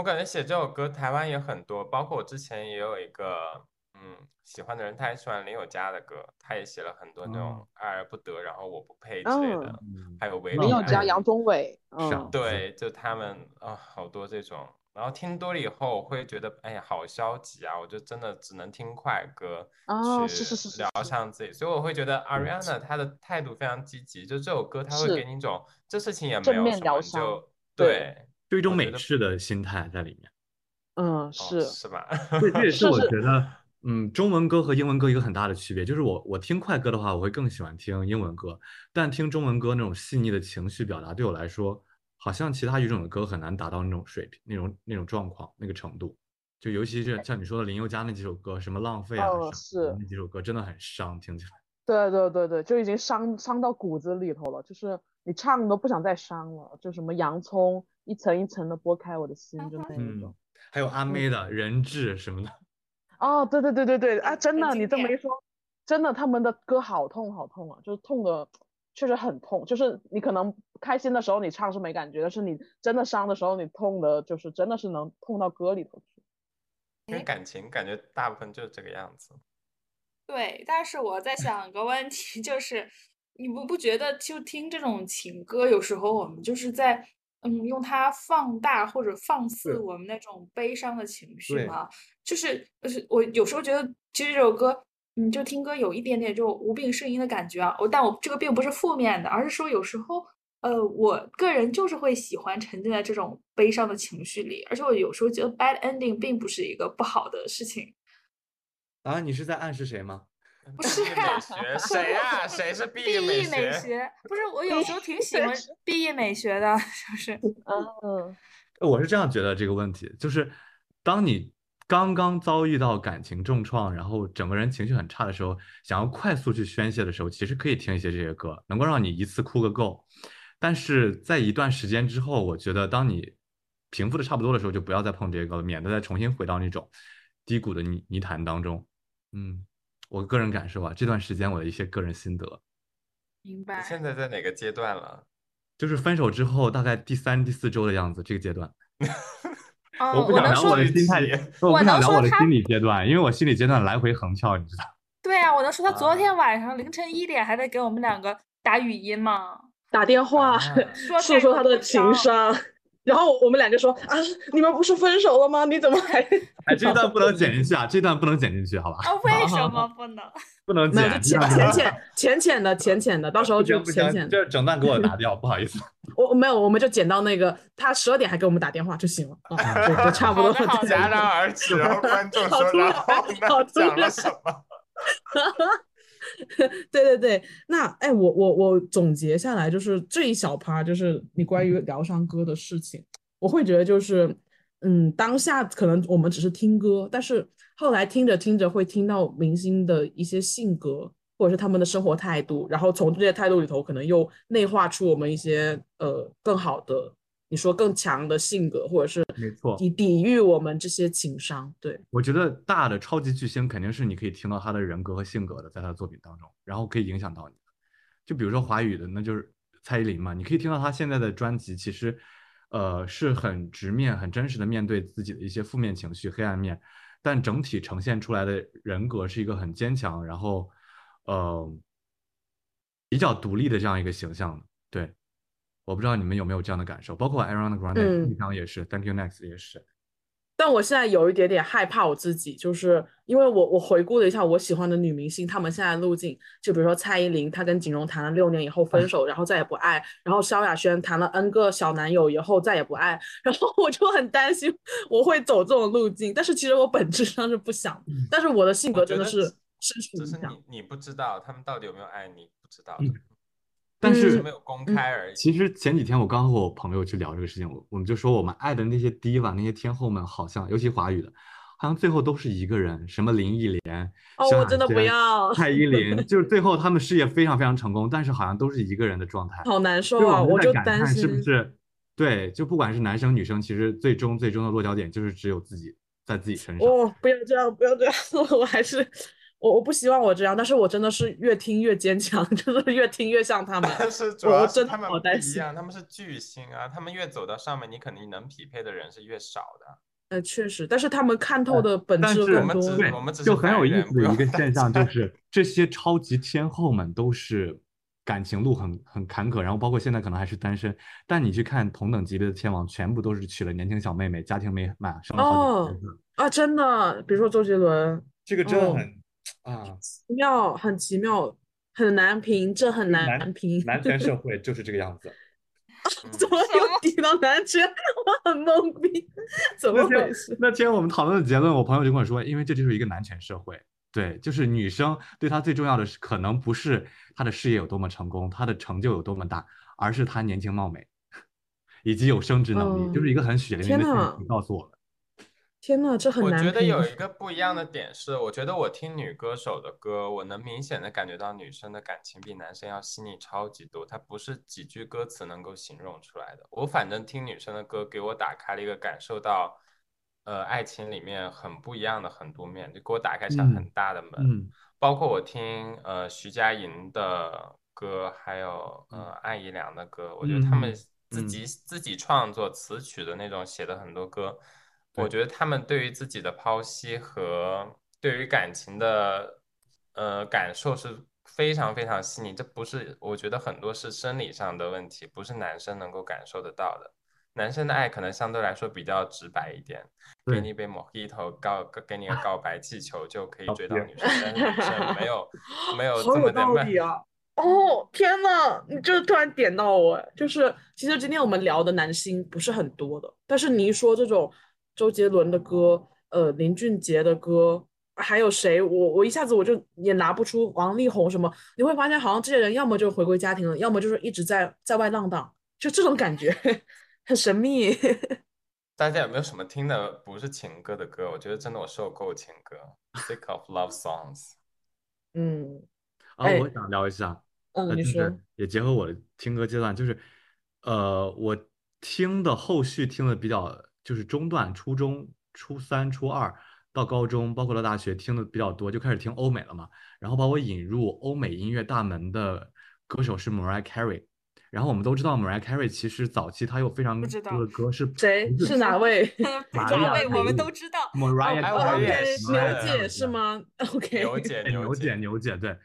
我感觉写这首歌台湾也很多，包括我之前也有一个嗯喜欢的人，他也喜欢林宥嘉的歌，他也写了很多那种爱而不得，然后我不配之类的，还有林宥嘉、杨宗纬，嗯，对，就他们啊，好多这种。然后听多了以后，我会觉得哎呀好消极啊，我就真的只能听快歌去疗伤自己。所以我会觉得 Ariana 她的态度非常积极，就这首歌他会给你一种这事情也没有什么，就对。就一种美式的心态在里面，嗯，是是吧？对，这也是我觉得，嗯，中文歌和英文歌一个很大的区别，就是我我听快歌的话，我会更喜欢听英文歌，但听中文歌那种细腻的情绪表达，对我来说，好像其他语种的歌很难达到那种水平、那种那种状况、那个程度。就尤其是像你说的林宥嘉那几首歌，什么浪费啊，是那几首歌真的很伤，听起来。对对对对，就已经伤伤到骨子里头了，就是你唱都不想再伤了，就什么洋葱。一层一层的剥开我的心，就那一种。还有阿妹的人质什么的。哦，对对对对对啊！真的，你这么一说，真的他们的歌好痛好痛啊，就是痛的确实很痛。就是你可能开心的时候你唱是没感觉，但是你真的伤的时候你痛的，就是真的是能痛到歌里头去。因为感情感觉大部分就是这个样子。对，但是我在想个问题，就是你不不觉得就听这种情歌，有时候我们就是在。嗯，用它放大或者放肆我们那种悲伤的情绪吗？就是就是我有时候觉得，其实这首歌，嗯，就听歌有一点点就无病呻吟的感觉啊。我但我这个并不是负面的，而是说有时候，呃，我个人就是会喜欢沉浸在这种悲伤的情绪里，而且我有时候觉得 bad ending 并不是一个不好的事情。啊，你是在暗示谁吗？不是谁呀？谁是 B E 美学？不是，我有时候挺喜欢 B E 美学的，是不是？嗯，我是这样觉得这个问题，就是当你刚刚遭遇到感情重创，然后整个人情绪很差的时候，想要快速去宣泄的时候，其实可以听一些这些歌，能够让你一次哭个够。但是在一段时间之后，我觉得当你平复的差不多的时候，就不要再碰这些歌了，免得再重新回到那种低谷的泥泥潭当中。嗯。我个人感受啊，这段时间我的一些个人心得。明白。现在在哪个阶段了？就是分手之后大概第三、第四周的样子，这个阶段。我不想聊我的心态，我不想聊我的 心理阶段，因为我心理阶段来回横跳，你知道。对啊，我能说他昨天晚上凌晨一点还在给我们两个打语音吗？打电话说说他的情伤。然后我们俩就说啊，你们不是分手了吗？你怎么还……哎，这段不能剪进去啊，这段不能剪进去，好吧？啊，为什么不能？不能剪，浅浅浅浅浅的，浅浅的，到时候就浅浅，就整段给我拿掉，不好意思。我没有，我们就剪到那个他十二点还给我们打电话就行了啊，就差不多。戛然而止，然后观众说：“然后讲了什么？” 对对对，那哎，我我我总结下来就是这一小趴，就是你关于疗伤歌的事情，我会觉得就是，嗯，当下可能我们只是听歌，但是后来听着听着会听到明星的一些性格，或者是他们的生活态度，然后从这些态度里头可能又内化出我们一些呃更好的你说更强的性格，或者是没错抵抵御我们这些情商。对，我觉得大的超级巨星肯定是你可以听到他的人格和性格的，在他的作品当中，然后可以影响到你。就比如说华语的，那就是蔡依林嘛，你可以听到她现在的专辑，其实，呃，是很直面、很真实的面对自己的一些负面情绪、黑暗面，但整体呈现出来的人格是一个很坚强，然后，呃，比较独立的这样一个形象。对，我不知道你们有没有这样的感受，包括 Ariana Grande 嗯平常也是，Thank You Next 也是。但我现在有一点点害怕我自己，就是因为我我回顾了一下我喜欢的女明星，她们现在的路径，就比如说蔡依林，她跟景荣谈了六年以后分手，然后再也不爱，然后萧亚轩谈了 N 个小男友以后再也不爱，然后我就很担心我会走这种路径，但是其实我本质上是不想，但是我的性格真的是是影响。你你不知道他们到底有没有爱你，不知道但是没有公嗯开而已。其实前几天我刚和我朋友去聊这个事情，我我们就说我们爱的那些 diva 那些天后们，好像尤其华语的，好像最后都是一个人，什么林忆莲、哦，我真的不要，蔡依林，就是最后他们事业非常非常成功，但是好像都是一个人的状态。好难受啊！我就担心叹是不是对？就不管是男生女生，其实最终最终的落脚点就是只有自己在自己身上。哦，不要这样，不要这样，我还是我我不希望我这样，但是我真的是越听越坚强，就是越听越像他们。但是主我要是真的他们不好担心一样，他们是巨星啊，他们越走到上面，你肯定能匹配的人是越少的。呃，确实，但是他们看透的本质更我们只多。对我们只就很有意思的一个现象，就是这些超级天后们都是感情路很很坎坷，然后包括现在可能还是单身，但你去看同等级别的天王，全部都是娶了年轻小妹妹，家庭美满，生了好几个哦孩子。啊，真的，比如说周杰伦，这个真哦啊，奇妙，很奇妙，很难评，这很男难评。男权社会就是这个样子。怎么又提到男权？我很懵逼，怎么那天回事？那天我们讨论的结论，我朋友就跟我说，因为这就是一个男权社会，对，就是女生对她最重要的是，可能不是她的事业有多么成功，她的成就有多么大，而是她年轻貌美，以及有生殖能力，嗯就是一个很血淋淋的天呐现实告诉我们。天呐，这很我难觉得有。一个不一样的点是，我觉得我听女歌手的歌，我能明显的感觉到女生的感情比男生要细腻超级多，它不是几句歌词能够形容出来的。我反正听女生的歌，给我打开了一个感受到，呃，爱情里面很不一样的很多面，就给我打开一扇很嗯大的门。嗯包括我听呃徐佳莹的歌，还有呃艾怡良的歌，我觉得他们嗯自己、自己创作词曲的那种写的很多歌，我觉得他们对于自己的剖析和对于感情的呃感受是非常非常细腻，这不是我觉得很多是生理上的问题，不是男生能够感受得到的。男生的爱可能相对来说比较直白一点，给你一杯 Mojito 告给你个告白气球就可以追到女生，但是女生没有 没有这么的慢。道理啊！哦，天呐，你这突然点到我，就是其实今天我们聊的男星不是很多的，但是你一说这种周杰伦的歌，呃，林俊杰的歌，还有谁，我我一下子我就也拿不出王力宏什么，你会发现好像这些人要么就回归家庭了，要么就是一直在在外浪荡，就这种感觉，很神秘。大家有没有什么听的不是情歌的歌？我觉得真的我受够情歌，sick of love songs。嗯啊，哎我想聊一下，嗯，呃，你说就是也结合我的听歌阶段，就是，呃，我听的后续听的比较就是中段，初中、初三、初二到高中，包括到大学听的比较多，就开始听欧美了嘛。然后把我引入欧美音乐大门的歌手是 Mariah Carey。然后我们都知道 Mariah Carey 其实早期她有非常不知道多的歌是谁是哪位？哪位我们都知道。Mariah Carey，是牛姐是吗？OK，牛姐，牛姐姐，，牛姐，对，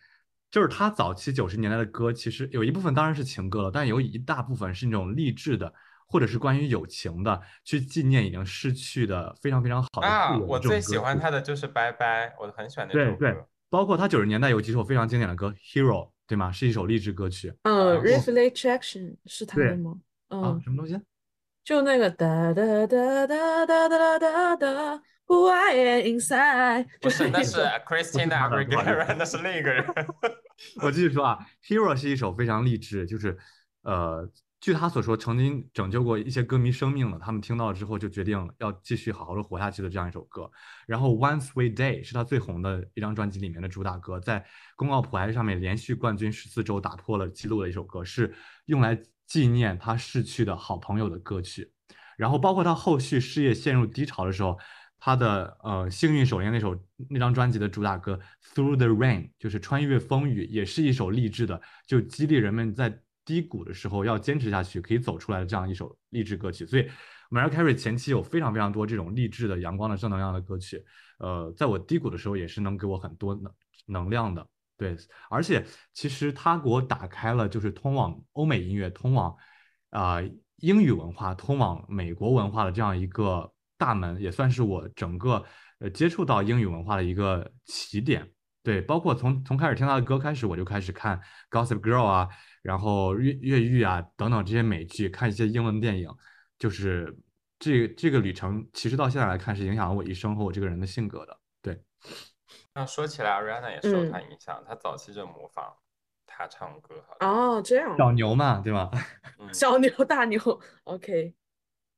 就是她早期九十年代的歌，其实有一部分当然是情歌了，但有一大部分是那种励志的，或者是关于友情的，去纪念已经逝去的非常非常好的啊，我最喜欢他的就是《拜拜》，我很喜欢那对对首歌。，包括他九十年代有几首非常经典的歌，《Hero》，对吗？是一首励志歌曲嗯，Reflection 是他的对吗？啊，嗯，什么东西？就那个哒哒哒哒哒哒哒哒，Who I am inside，不，是那是 Christina Aguilera，那是另一个人。我继续说啊，《Hero》是一首非常励志，就是呃，据他所说，曾经拯救过一些歌迷生命的，他们听到了之后就决定要继续好好的活下去的这样一首歌。然后《One Sweet Day》是他最红的一张专辑里面的主打歌，在公告普爱上面连续冠军十四周，打破了记录的一首歌，是用来纪念他逝去的好朋友的歌曲。然后包括他后续事业陷入低潮的时候，他的呃幸运手链那首那张专辑的主打歌《Through the Rain》就是穿越风雨，也是一首励志的，就激励人们在低谷的时候要坚持下去，可以走出来的这样一首励志歌曲。所以 Mariah Carey 前期有非常非常多这种励志的、阳光的、正能量的歌曲。呃，在我低谷的时候，也是能给我很多能能量的。对，而且其实他给我打开了就是通往欧美音乐、通往啊。英语文化通往美国文化的这样一个大门，也算是我整个呃接触到英语文化的一个起点。对，包括从从开始听他的歌开始，我就开始看 Gossip Girl 啊，然后越越狱啊等等这些美剧，看一些英文电影。就是这这个旅程，其实到现在来看是影响了我一生和我这个人的性格的。对。那说起来，Ariana 也受他影响，他早期就模仿。他唱歌哦，这样小牛嘛，对吧？小牛大牛，OK。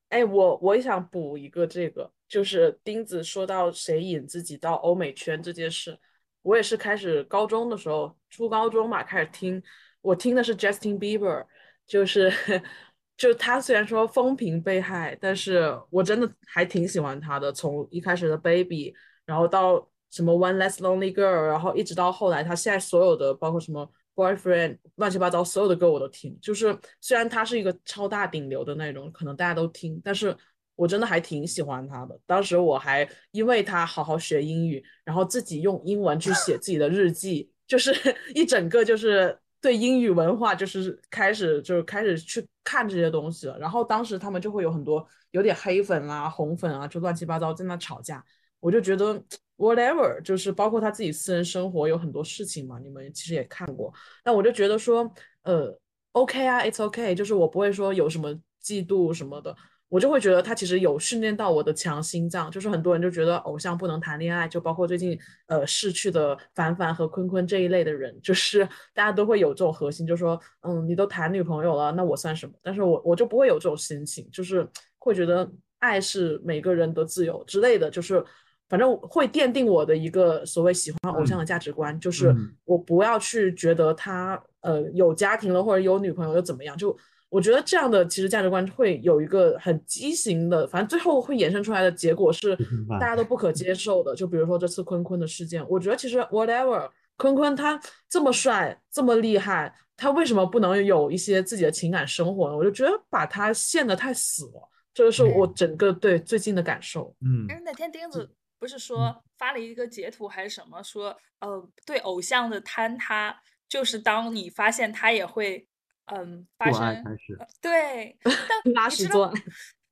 哎，我我也想补一个这个，就是钉子说到谁引自己到欧美圈这件事，我也是开始高中的时候，初高中嘛开始听，我听的是 Justin Bieber，就是 就他虽然说风评被害，但是我真的还挺喜欢他的，从一开始的 Baby，然后到什么 One Less Lonely Girl，然后一直到后来他现在所有的包括什么。Boyfriend 乱七八糟所有的歌我都听，就是虽然他是一个超大顶流的那种，可能大家都听，但是我真的还挺喜欢他的。当时我还因为他好好学英语，然后自己用英文去写自己的日记，就是 一整个就是对英语文化就是开始就是开始去看这些东西了。然后当时他们就会有很多有点黑粉啊、红粉啊，就乱七八糟在那吵架，我就觉得。Whatever，就是包括他自己私人生活有很多事情嘛，你们其实也看过。那我就觉得说，呃，OK 啊，It's OK，就是我不会说有什么嫉妒什么的，我就会觉得他其实有训练到我的强心脏。就是很多人就觉得偶像不能谈恋爱，就包括最近呃逝去的凡凡和坤坤这一类的人，就是 大家都会有这种核心，就说，嗯，你都谈女朋友了，那我算什么？但是我我就不会有这种心情，就是会觉得爱是每个人的自由之类的，就是。反正会奠定我的一个所谓喜欢偶像的价值观，就是我不要去觉得他呃有家庭了或者有女朋友又怎么样，就我觉得这样的其实价值观会有一个很畸形的，反正最后会衍生出来的结果是大家都不可接受的。就比如说这次坤坤的事件，我觉得其实 whatever，坤坤他这么帅这么厉害，他为什么不能有一些自己的情感生活呢？我就觉得把他陷得太死了，这个是我整个对最近的感受。嗯，那天钉子。不是说发了一个截图还是什么？说呃，对偶像的坍塌，就是当你发现他也会嗯发生，对，但拉屎做，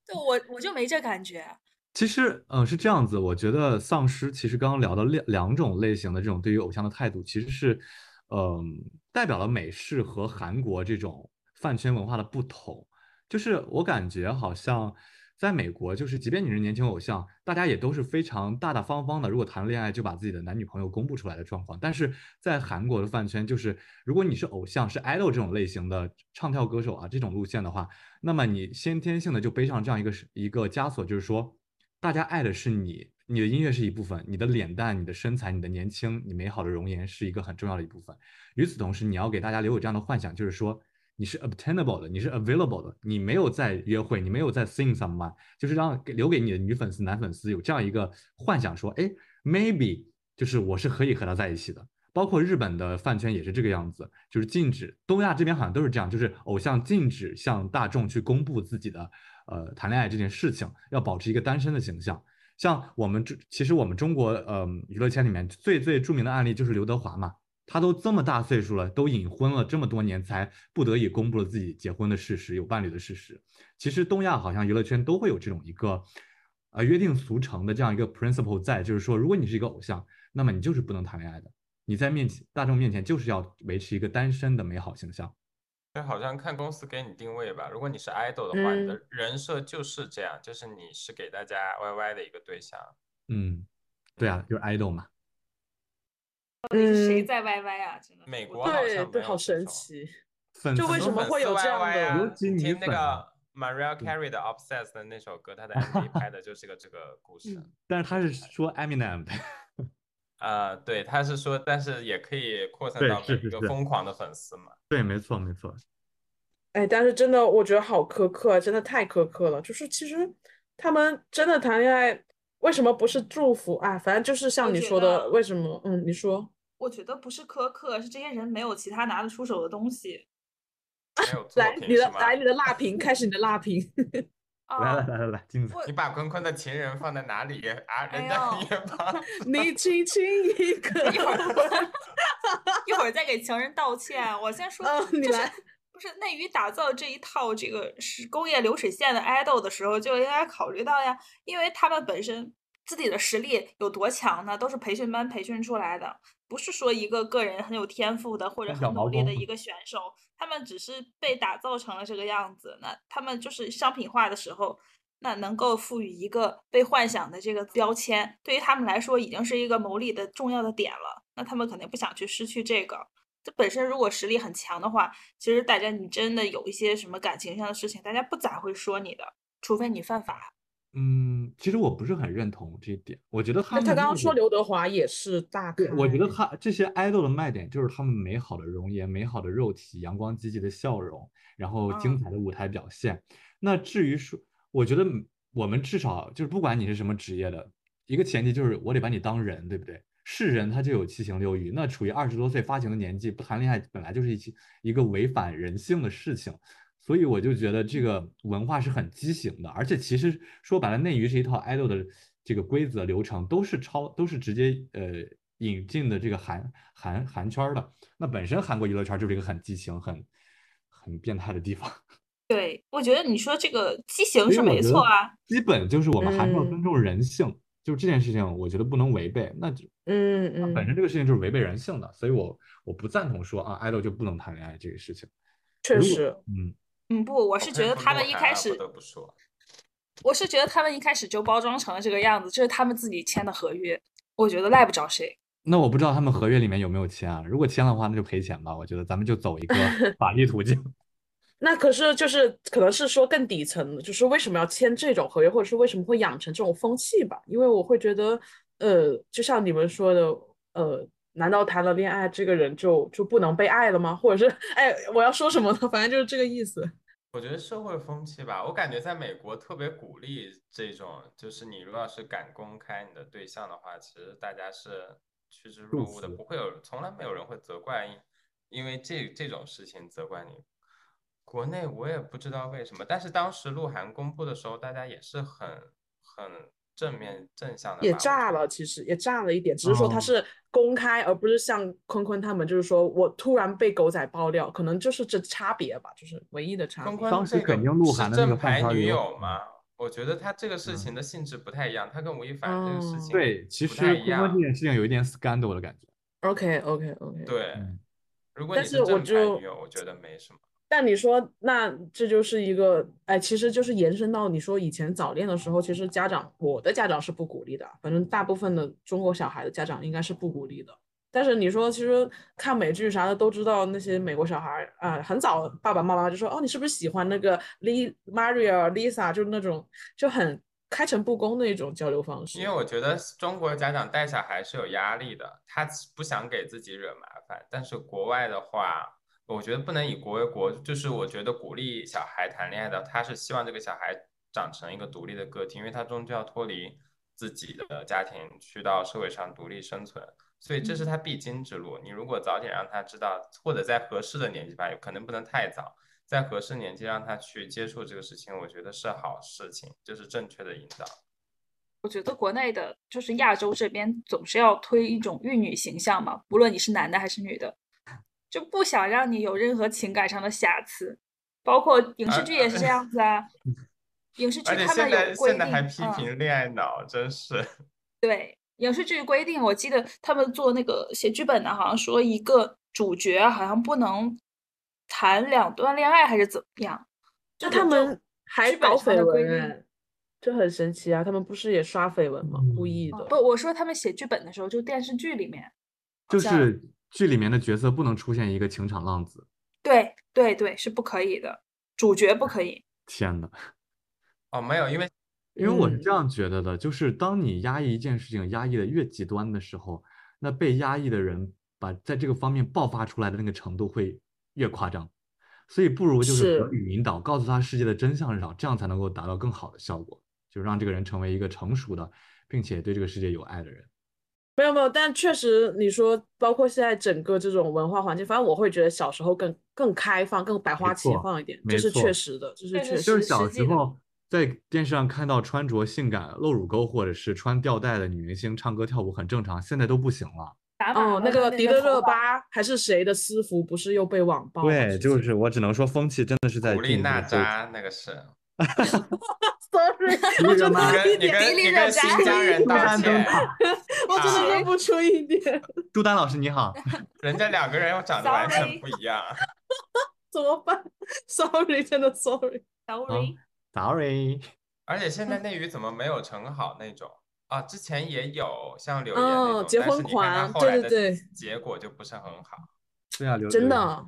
对我我就没这感觉。其实嗯是这样子，我觉得丧尸其实刚刚聊的两两种类型的这种对于偶像的态度，其实是嗯代表了美式和韩国这种饭圈文化的不同。就是我感觉好像。在美国，就是即便你是年轻偶像，大家也都是非常大大方方的。如果谈恋爱，就把自己的男女朋友公布出来的状况。但是在韩国的饭圈，就是如果你是偶像，是 idol 这种类型的唱跳歌手啊，这种路线的话，那么你先天性的就背上这样一个一个枷锁，就是说，大家爱的是你，你的音乐是一部分，你的脸蛋、你的身材、你的年轻、你美好的容颜是一个很重要的一部分。与此同时，你要给大家留有这样的幻想，就是说。你是 obtainable 的，你是 available 的，你没有在约会，你没有在 seeing someone，就是让留给你的女粉丝、男粉丝有这样一个幻想，说，哎，maybe 就是我是可以和他在一起的。包括日本的饭圈也是这个样子，就是禁止，东亚这边好像都是这样，就是偶像禁止向大众去公布自己的呃谈恋爱这件事情，要保持一个单身的形象。像我们这，其实我们中国呃娱乐圈里面最最著名的案例就是刘德华嘛。他都这么大岁数了，都隐婚了这么多年，才不得已公布了自己结婚的事实，有伴侣的事实。其实东亚好像娱乐圈都会有这种一个，呃约定俗成的这样一个 principle 在，就是说，如果你是一个偶像，那么你就是不能谈恋爱的，你在面前大众面前就是要维持一个单身的美好形象。就好像看公司给你定位吧，如果你是 idol 的话，你的人设就是这样，就是你是给大家 YY 的一个对象。嗯，对啊，就是 idol 嘛。到底是谁在 YY 啊？真的，美国对对，好神奇。就为什么会有这样的？听那个 Mariah Carey 的 Obsessed 的那首歌，他的 MV 拍的就是个这个故事。但是他是说 Eminem 的。呃，对，他是说，但是也可以扩散到每一个疯狂的粉丝嘛。对，没错，没错。哎，但是真的，我觉得好苛刻啊，真的太苛刻了。就是其实他们真的谈恋爱，为什么不是祝福啊？反正就是像你说的，为什么？嗯，你说我觉得不是苛刻，是这些人没有其他拿得出手的东西来？你的来你的辣评，开始你的辣评。来 啊来。来来来，金子，你把坤坤的情人放在哪里啊？哎人家呦也把 你轻轻一个，一会儿一会儿再给情人道歉。我先说，你来不是内娱打造这一套这个是工业流水线的 idol 的时候，就应该考虑到呀，因为他们本身自己的实力有多强呢？都是培训班培训出来的，不是说一个个人很有天赋的或者很努力的一个选手，他们只是被打造成了这个样子。那他们就是商品化的时候。那能够赋予一个被幻想的这个标签，对于他们来说已经是一个牟利的重要的点了。那他们肯定不想去失去这个。这本身如果实力很强的话，其实大家你真的有一些什么感情上的事情，大家不咋会说你的，除非你犯法。嗯，其实我不是很认同这一点，我觉得他们他刚刚说刘德华也是大咖对，我觉得欸他这些 idol 的卖点就是他们美好的容颜、美好的肉体、阳光积极的笑容，然后精嗯彩的舞台表现。那至于说，我觉得嗯我们至少就是不管你是什么职业的，一个前提就是我得把你当人，对不对？是人他就有七情六欲，那处于二十多岁发情的年纪，不谈恋爱本来就是一起一个违反人性的事情。所以我就觉得这个文化是很畸形的，而且其实说白了，内娱是一套 idol 的这个规则流程，都是超，都是直接呃引进的这个韩韩韩圈儿的。那本身韩国娱乐圈就是一个很畸形、很很变态的地方。对，我觉得你说这个畸形是没错啊，基本就是我们还是要尊嗯重人性，就是这件事情，我觉得不能违背。那就嗯嗯本嗯，身这个事情就是违背人性的，所以我我不赞同说啊，idol 就不能谈恋爱这个事情。确实，嗯，嗯，不，我是觉得他们一开始不，得不说，我是觉得他们一开始就包装成了这个样子，这是他们自己签的合约，我觉得赖不着谁。那我不知道他们合约里面有没有签啊？如果签的话，那就赔钱吧。我觉得咱们就走一个 法律途径。那可是就是可能是说更底层的，就是为什么要签这种合约，或者是为什么会养成这种风气吧？因为我会觉得，呃，就像你们说的，呃，难道谈了恋爱这个人就就不能被爱了吗？或者是，哎，我要说什么呢？反正就是这个意思。我觉得社会风气吧，我感觉在美国特别鼓励这种，就是你如果要是敢公开你的对象的话，其实大家是趋之若鹜的，不会有，从来没有人会责怪因因为这这种事情责怪你。国内我也不知道为什么，但是当时鹿晗公布的时候，大家也是很很正面正向的，也炸了，其实也炸了一点，只是说他哦是公开，而不是像坤坤他们，就是说我突然被狗仔爆料，可能就是这差别吧，就是唯一的差坤别。当时坤这个肯定鹿晗的那个正牌女友嘛，我觉得他这个事情嗯的性质不太一样，他跟吴亦凡这个事哦情对，其实太一样坤坤这。件事情有一点 scandal 的感觉。OK OK OK，对，嗯，如果但是我你是正牌女友，我觉得没什么。但你说，那这就是一个，哎，其实就是延伸到你说以前早恋的时候，其实家长，我的家长是不鼓励的，反正大部分的中国小孩的家长应该是不鼓励的。但是你说，其实看美剧啥的都知道，那些美国小孩啊、很早爸爸妈妈就说，哦，你是不是喜欢那个 Lee Maria Lisa，就是那种就很开诚布公的一种交流方式。因为我觉得中国家长带小孩是有压力的，他不想给自己惹麻烦。但是国外的话，我觉得不能以国为国，就是我觉得鼓励小孩谈恋爱的，他是希望这个小孩长成一个独立的个体，因为他终究要脱离自己的家庭，去到社会上独立生存，所以这是他必经之路。你如果早点让他知道，或者在合适的年纪吧，有可能不能太早，在合适年纪让他去接触这个事情，我觉得是好事情，这是正确的引导。我觉得国内的，就是亚洲这边总是要推一种玉女形象嘛，不论你是男的还是女的，就不想让你有任何情感上的瑕疵，包括影视剧也是这样子啊。影视剧他们有规定，现在还批嗯，评恋爱脑，真是。对，影视剧规定，我记得他们做那个写剧本的，好像说一个主角好像不能谈两段恋爱，还是怎么样？就他们还搞绯闻哎，这很神奇啊！他们不是也刷绯闻吗？故意的。啊不，我说他们写剧本的时候，就电视剧里面，就是剧里面的角色不能出现一个情场浪子。对对对，是不可以的，主角不可以。天呐，哦，没有，因为因为我是这嗯样觉得的，就是当你压抑一件事情压抑的越极端的时候，那被压抑的人把在这个方面爆发出来的那个程度会越夸张。所以不如就是合是理引导，告诉他世界的真相是啥，这样才能够达到更好的效果，就让这个人成为一个成熟的，并且对这个世界有爱的人。没有没有，但确实你说，包括现在整个这种文化环境，反正我会觉得小时候更更开放、更百花齐放一点，这是确实的，这是确实就是小时候在电视上看到穿着性感露乳沟或者是穿吊带的女明星唱歌跳舞很正常，现在都不行了。哦，那那个迪丽热巴还是谁的私服，不是又被网暴吗？对，就是我只能说风气真的是在古力娜扎那个是，sorry，丽热巴我真的你跟你一点，跟你跟新疆人道歉，我真的认不出一点，朱丹老师你好，人家两个人又长得完全 Sorry 不一样。怎么办？sorry，真的 sorry。sorry，sorry，而且现在内娱怎么没有成好那种啊？之前也有像柳岩那种，嗯结婚但是你看她狂后来的对对对结果就不是很好。对啊，真的，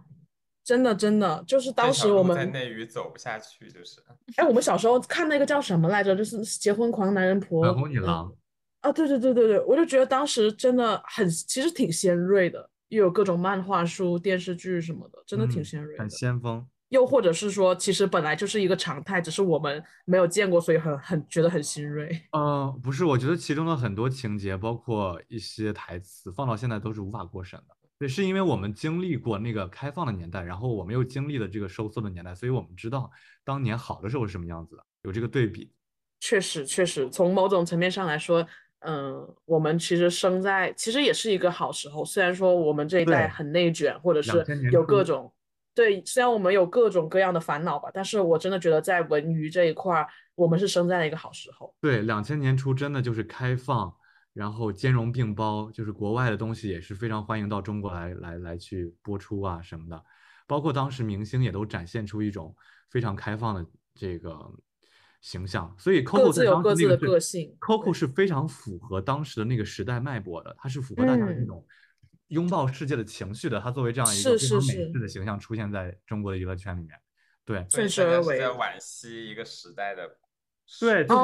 真的，真的，就是当时我们在内娱走不下去，就是哎，我们小时候看那个叫什么来着？就是结婚狂男人婆。粉红女嗯郎，啊，对对对对对，我就觉得当时真的很，其实挺尖锐的，又有各种漫画书、电视剧什么的，真的挺嗯很尖锐的。先锋。又或者是说，其实本来就是一个常态，只是我们没有见过，所以很很觉得很新锐。呃，不是，我觉得其中的很多情节，包括一些台词，放到现在都是无法过审的。对，是因为我们经历过那个开放的年代，然后我们又经历了这个收缩的年代，所以我们知道当年好的时候是什么样子的，有这个对比。确实，确实，从某种层面上来说，嗯，我们其实生在其实也是一个好时候。虽然说我们这一代很内卷，或者是有各种，对，虽然我们有各种各样的烦恼吧，但是我真的觉得在文娱这一块儿，我们是生在了一个好时候。对，两千年初真的就是开放，然后兼容并包，就是国外的东西也是非常欢迎到中国来来来去播出啊什么的，包括当时明星也都展现出一种非常开放的这个形象，所以 Coco 自在有各自的当时那个是个性 Coco 是非常符合当时的那个时代脉搏的，它是符合大家的这嗯。种拥抱世界的情绪的，它作为这样一个非常是是美式的形象出现在中国的娱乐圈里面，对。所以顺势而为大家在惋惜一个时代的对，就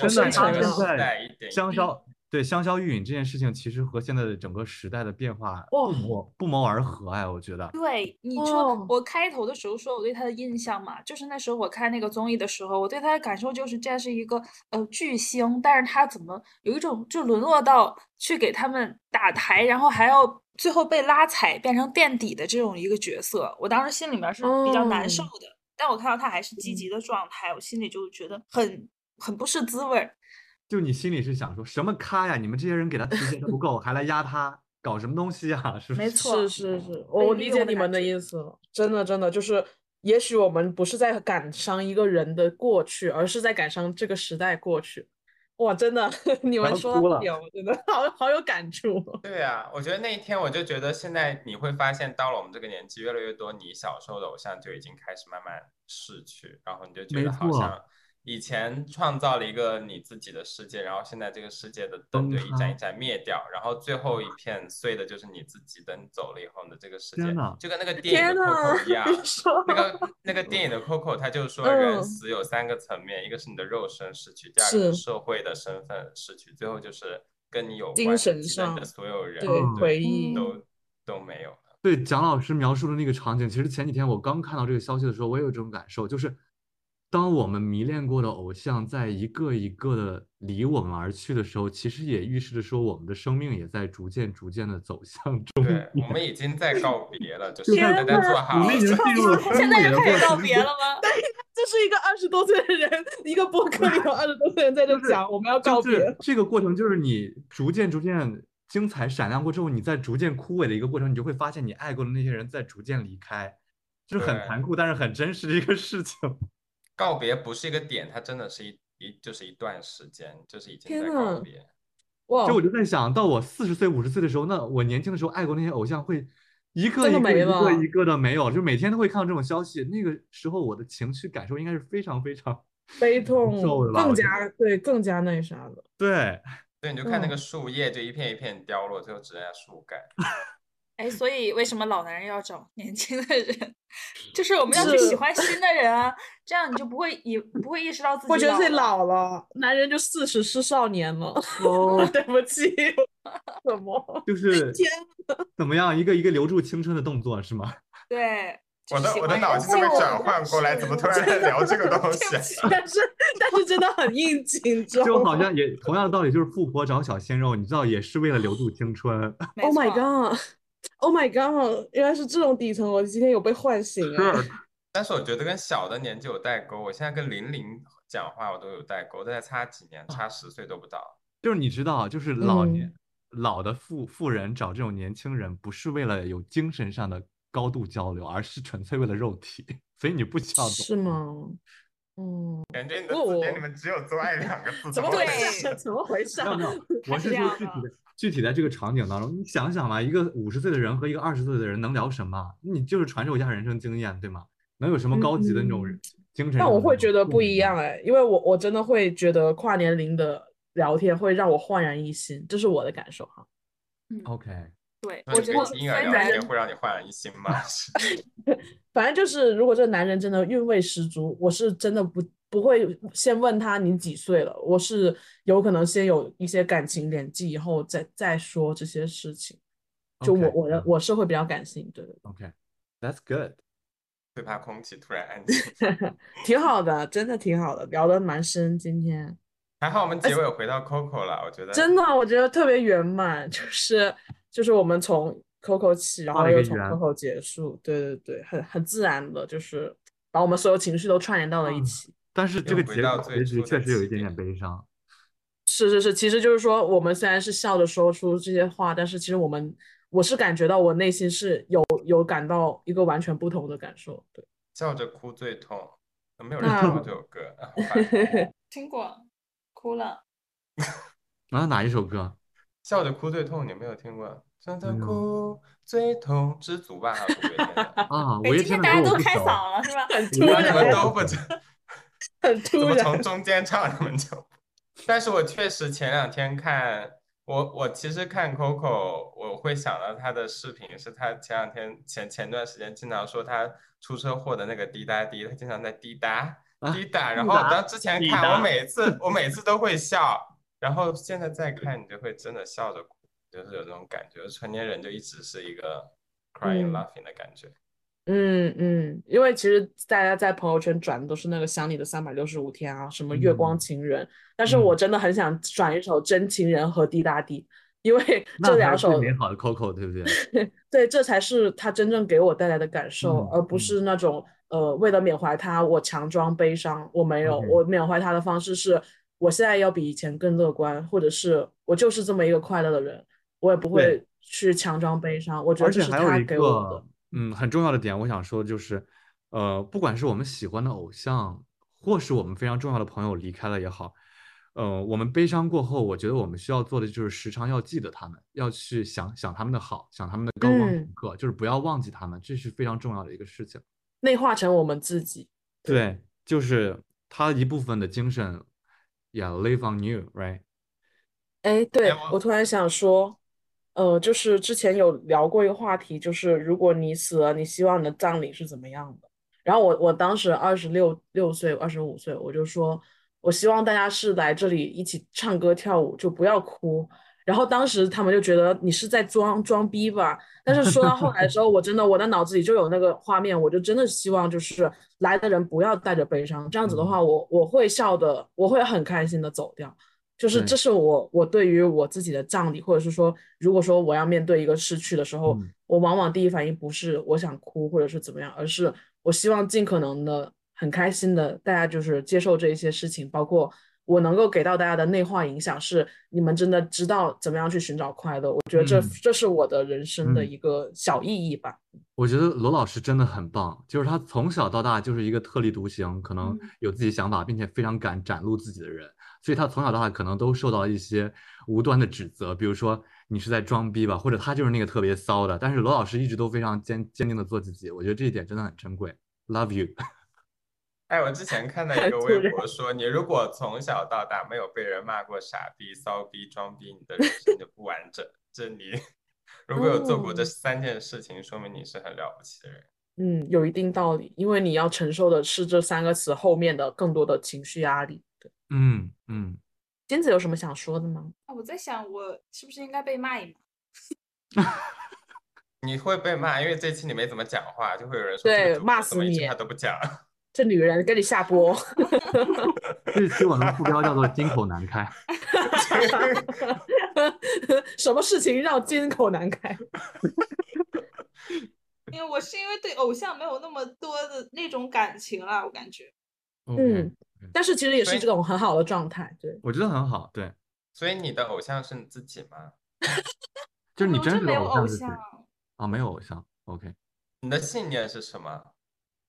是真的，他看着这个时现在代一点一滴香消对香消玉殒这件事情，其实和现在的整个时代的变化不哇谋不谋而合哎，我觉得。对，你说哦我开头的时候说我对他的印象嘛，就是那时候我看那个综艺的时候，我对他的感受就是这是一个呃巨星，但是他怎么有一种就沦落到去给他们打台，然后还要最后被拉踩变成垫底的这种一个角色，我当时心里面是比较难受哦的。但我看到他还是积极的状态，我心里就觉得很很不是滋味儿。就你心里是想说什么咖呀？你们这些人给他提钱都不够，还来压他，搞什么东西啊？是不是？没 错是是是，我理解你们的意思了，真的真的就是，也许我们不是在感伤一个人的过去，而是在感伤这个时代过去。哇，真的，你们哭了说到这点，我真的 好好有感触。对啊，我觉得那一天我就觉得，现在你会发现，到了我们这个年纪，越来越多你小时候的偶像就已经开始慢慢逝去，然后你就觉得好像以前创造了一个你自己的世界，然后现在这个世界的灯崩就一盏一盏灭掉，然后最后一片碎的就是你自己，等你走了以后的这个世界，就跟那个电影的 Coco 一样那个那个电影的 Coco，他就说人嗯死有三个层面，一个是你的肉身失去，第二个是是社会的身份失去，最后就是跟你有关的所有人对嗯回忆，都都没有了。对蒋老师描述的那个场景，其实前几天我刚看到这个消息的时候，我也有这种感受，就是当我们迷恋过的偶像在一个一个的离我们而去的时候，其实也预示着说我们的生命也在逐渐逐渐的走向终对，我。们已经在告别了，就是天大家做好我们已经进入了现在就分野的过开始告别了吗？这是一个二十多岁的人，一个博客里有二十多岁人在这讲，我们要告别就是。这个过程，就是你逐渐逐渐精彩闪亮过之后，你在逐渐枯萎的一个过程，你就会发现你爱过的那些人在逐渐离开，就是很残酷，但是很真实的一个事情。告别不是一个点，它真的是一一就是一段时间，就是已经在告别。哇就，我就在想到我四十岁、五十岁的时候，那我年轻的时候爱过那些偶像会一个一个一个一个的没有，就每天都会看到这种消息。那个时候我的情绪感受应该是非常非常悲痛更加对更加那啥的。对。对，你就看那嗯个树叶就一片一片凋落，最后只剩下树干。哎，所以为什么老男人要找年轻的人？就是我们要去喜欢新的人啊，这样你就不会以不会意识到自己我觉得自己老了。男人就四十是少年了。哦 对不起，怎么？就是天怎么样一个一个留住青春的动作是吗？对，我的我的脑子都没转换过来，怎么突然在聊这个东西？啊但是但是真的很应景，就好像也同样的道理，就是富婆找小鲜肉，你知道也是为了留住青春。Oh my god! Oh my god! 原来是这种底层逻辑，今天有被唤醒啊！但是我觉得跟小的年纪有代沟。我现在跟零零讲话，我都有代沟，大概差几年，差十岁都不到。就是你知道，就是老年、嗯老的富富人找这种年轻人，不是为了有精神上的高度交流，而是纯粹为了肉体，所以你不需要懂。是吗？嗯，感觉你的不字典我里面只有“做爱”两个字，怎么回回事？怎么回事没有没有，我是说具体的具体在这个场景当中，你想想嘛，一个五十岁的人和一个二十岁的人能聊什么？你就是传授一下人生经验，对吗？能有什么高级的那种嗯精神那我会觉得不一样哎，因为我我真的会觉得跨年龄的聊天会让我焕然一新，这是我的感受哈。OK，对，我觉得婴儿聊虽然天会让你焕然一新吗？反正就是，如果这个男人真的韵味十足，我是真的不不会先问他你几岁了，我是有可能先有一些感情连接，以后再再说这些事情。就我我我是会比较感性，对对 OK，That's good。最怕空气突然安静。挺好的，真的挺好的，聊得蛮深，今天还好我们结尾回到 Coco 了，我觉得真的我觉得特别圆满，就是就是我们从 Coco 起，然后又从 Coco 结束，对对对，很很自然的，就是把我们所有情绪都串联到了一嗯起。但是这个结回到最结局确实有一点点点悲伤。是是是，其实就是说，我们虽然是笑着说出这些话，但是其实我们，我是感觉到我内心是有有感到一个完全不同的感受。对，笑着哭最痛，没有人听过这首歌。听过，哭了。啊，哪一首歌？笑着哭最痛，你没有听过？笑着没有哭最痛，知足吧，还有五月天的。啊，五哎，月今天大家都。开嗓了是吧？很突然你们，都不知，很突然。怎么从中间唱你们就？但是我确实前两天看我，我其实看 Coco，我会想到他的视频，是他前两天前前段时间经常说他出车祸的那个滴答滴，他经常在滴答啊滴答。然后当之前看，我每次我每次都会笑，然后现在再看，你就会真的笑着哭，就是有这种感觉，成年人就一直是一个 crying 嗯 laughing 的感觉。嗯嗯，因为其实大家在朋友圈转的都是那个想你的三百六十五天啊，什么月光嗯情人，但是我嗯真的很想转一首真情人和滴答滴，因为这两首美好的 Coco，对不对？对，这才是他真正给我带来的感受，嗯而不嗯是那种呃，为了缅怀他，我强装悲伤。我没有我缅怀他的方式是，我现在要比以前更乐观，或者是我就是这么一个快乐的人，我也不会去强装悲伤。我觉得这是他且还有一给我的个。嗯很重要的点，我想说就是，呃，不管是我们喜欢的偶像，或是我们非常重要的朋友离开了也好，呃，我们悲伤过后，我觉得我们需要做的就是时常要记得他们，要去想想他们的好，想他们的高光时嗯刻，就是不要忘记他们，这是非常重要的一个事情。内化成我们自己。对，就是他一部分的精神，yeah, live on you，right？哎，对，我我突然想说，呃，就是之前有聊过一个话题，就是如果你死了，你希望你的葬礼是怎么样的？然后我我当时二十六六岁、二十五岁，我就说，我希望大家是来这里一起唱歌跳舞，就不要哭。然后当时他们就觉得你是在装装逼吧，但是说到后来的时候，我真的我的脑子里就有那个画面，我就真的希望就是来的人不要带着悲伤，这样子的话，我我会笑的，我会很开心的走掉。就是这是我我对于我自己的葬礼，或者是说，如果说我要面对一个失去的时候，嗯。我往往第一反应不是我想哭或者是怎么样，而是我希望尽可能的很开心的大家就是接受这一些事情，包括我能够给到大家的内化影响是你们真的知道怎么样去寻找快乐，我觉得这、嗯这是我的人生的嗯。一个小意义吧。我觉得罗老师真的很棒，就是他从小到大就是一个特立独行，可能嗯。有自己想法，并且非常敢展露自己的人，所以他从小到大可能都受到一些无端的指责，比如说你是在装逼吧，或者他就是那个特别骚的。但是罗老师一直都非常坚坚定的做自己，我觉得这一点真的很珍贵。Love you。哎，我之前看到一 个微博说，你如果从小到大没有被人骂过傻逼、骚逼、装逼，你的人生就不完整。这你 如果有做过这哦三件事情，说明你是很了不起的人。嗯，有一定道理，因为你要承受的是这三个词后面的更多的情绪压力。对，嗯嗯，金子有什么想说的吗？啊我在想，我是不是应该被骂一骂？你会被骂，因为这期你没怎么讲话，就会有人说对骂死你怎么一句话都不讲。这女人跟你下播。这期我们的副标叫做“金口难开 什么事情让金口难开？因为我是因为对偶像没有那么多的那种感情了，我感觉。”。嗯，但是其实也是这种很好的状态。对，我觉得很好。对，所以你的偶像是你自己吗？就是你真实的没有偶像是谁像，啊？没有偶像。OK，你的信念是什么？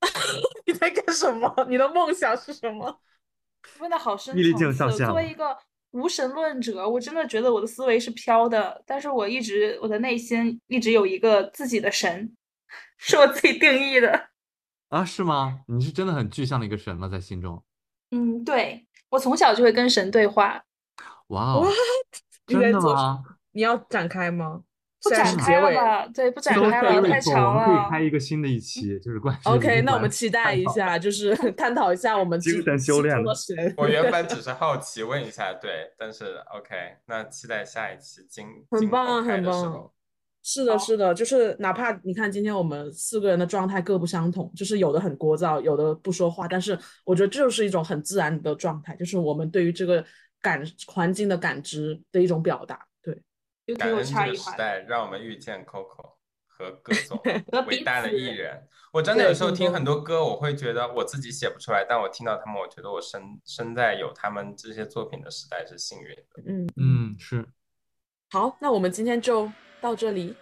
你在干什么？你的梦想是什么？问的好深毅力层次。镜上线了作为一个无神论者，我真的觉得我的思维是飘的，但是我一直我的内心一直有一个自己的神，是我自己定义的。啊，是吗？你是真的很具象的一个神吗？在心中？嗯，对，我从小就会跟神对话，哇哦你真在做的吗？你要展开吗？不展开了。吧？对，不展都开了，可以太长做我们可以了。开一个新的一期，就是关于 OK，那我们期待一下，就是探讨一下我们精神修炼。我原本只是好 奇问一下，对，但是 OK，那期待下一期金金很棒很棒。是的，是的，就是哪怕你看今天我们四个人的状态各不相同，就是有的很聒噪，有的不说话，但是我觉得这就是一种很自然的状态，就是我们对于这个感环境的感知的一种表达。对，就挺有感恩这个差异化。时代，让我们遇见 Coco 和各种 伟大的艺人。我真的有时候听很多歌，我会觉得我自己写不出来，但我听到他们，我觉得我生生在有他们这些作品的时代是幸运的。嗯，嗯，是。好，那我们今天就到这里，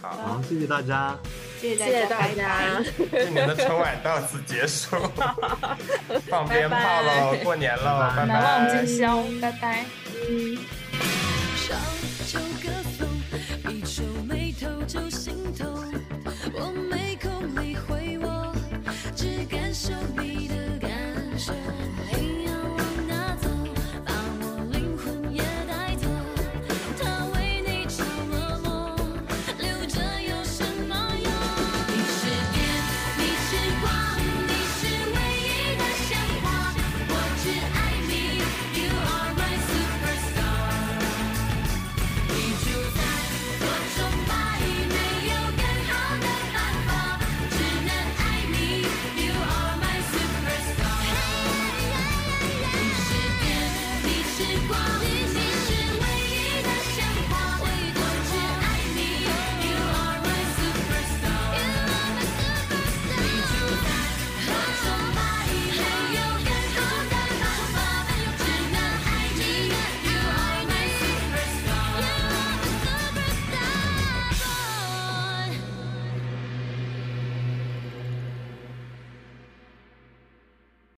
好，好，谢谢大家。谢谢谢谢大家。今年的春晚到此结束，放鞭炮拜喽，过年喽，拜拜拜难忘拜今。宵，拜拜。嗯。就心痛。我没空理会我，只感受你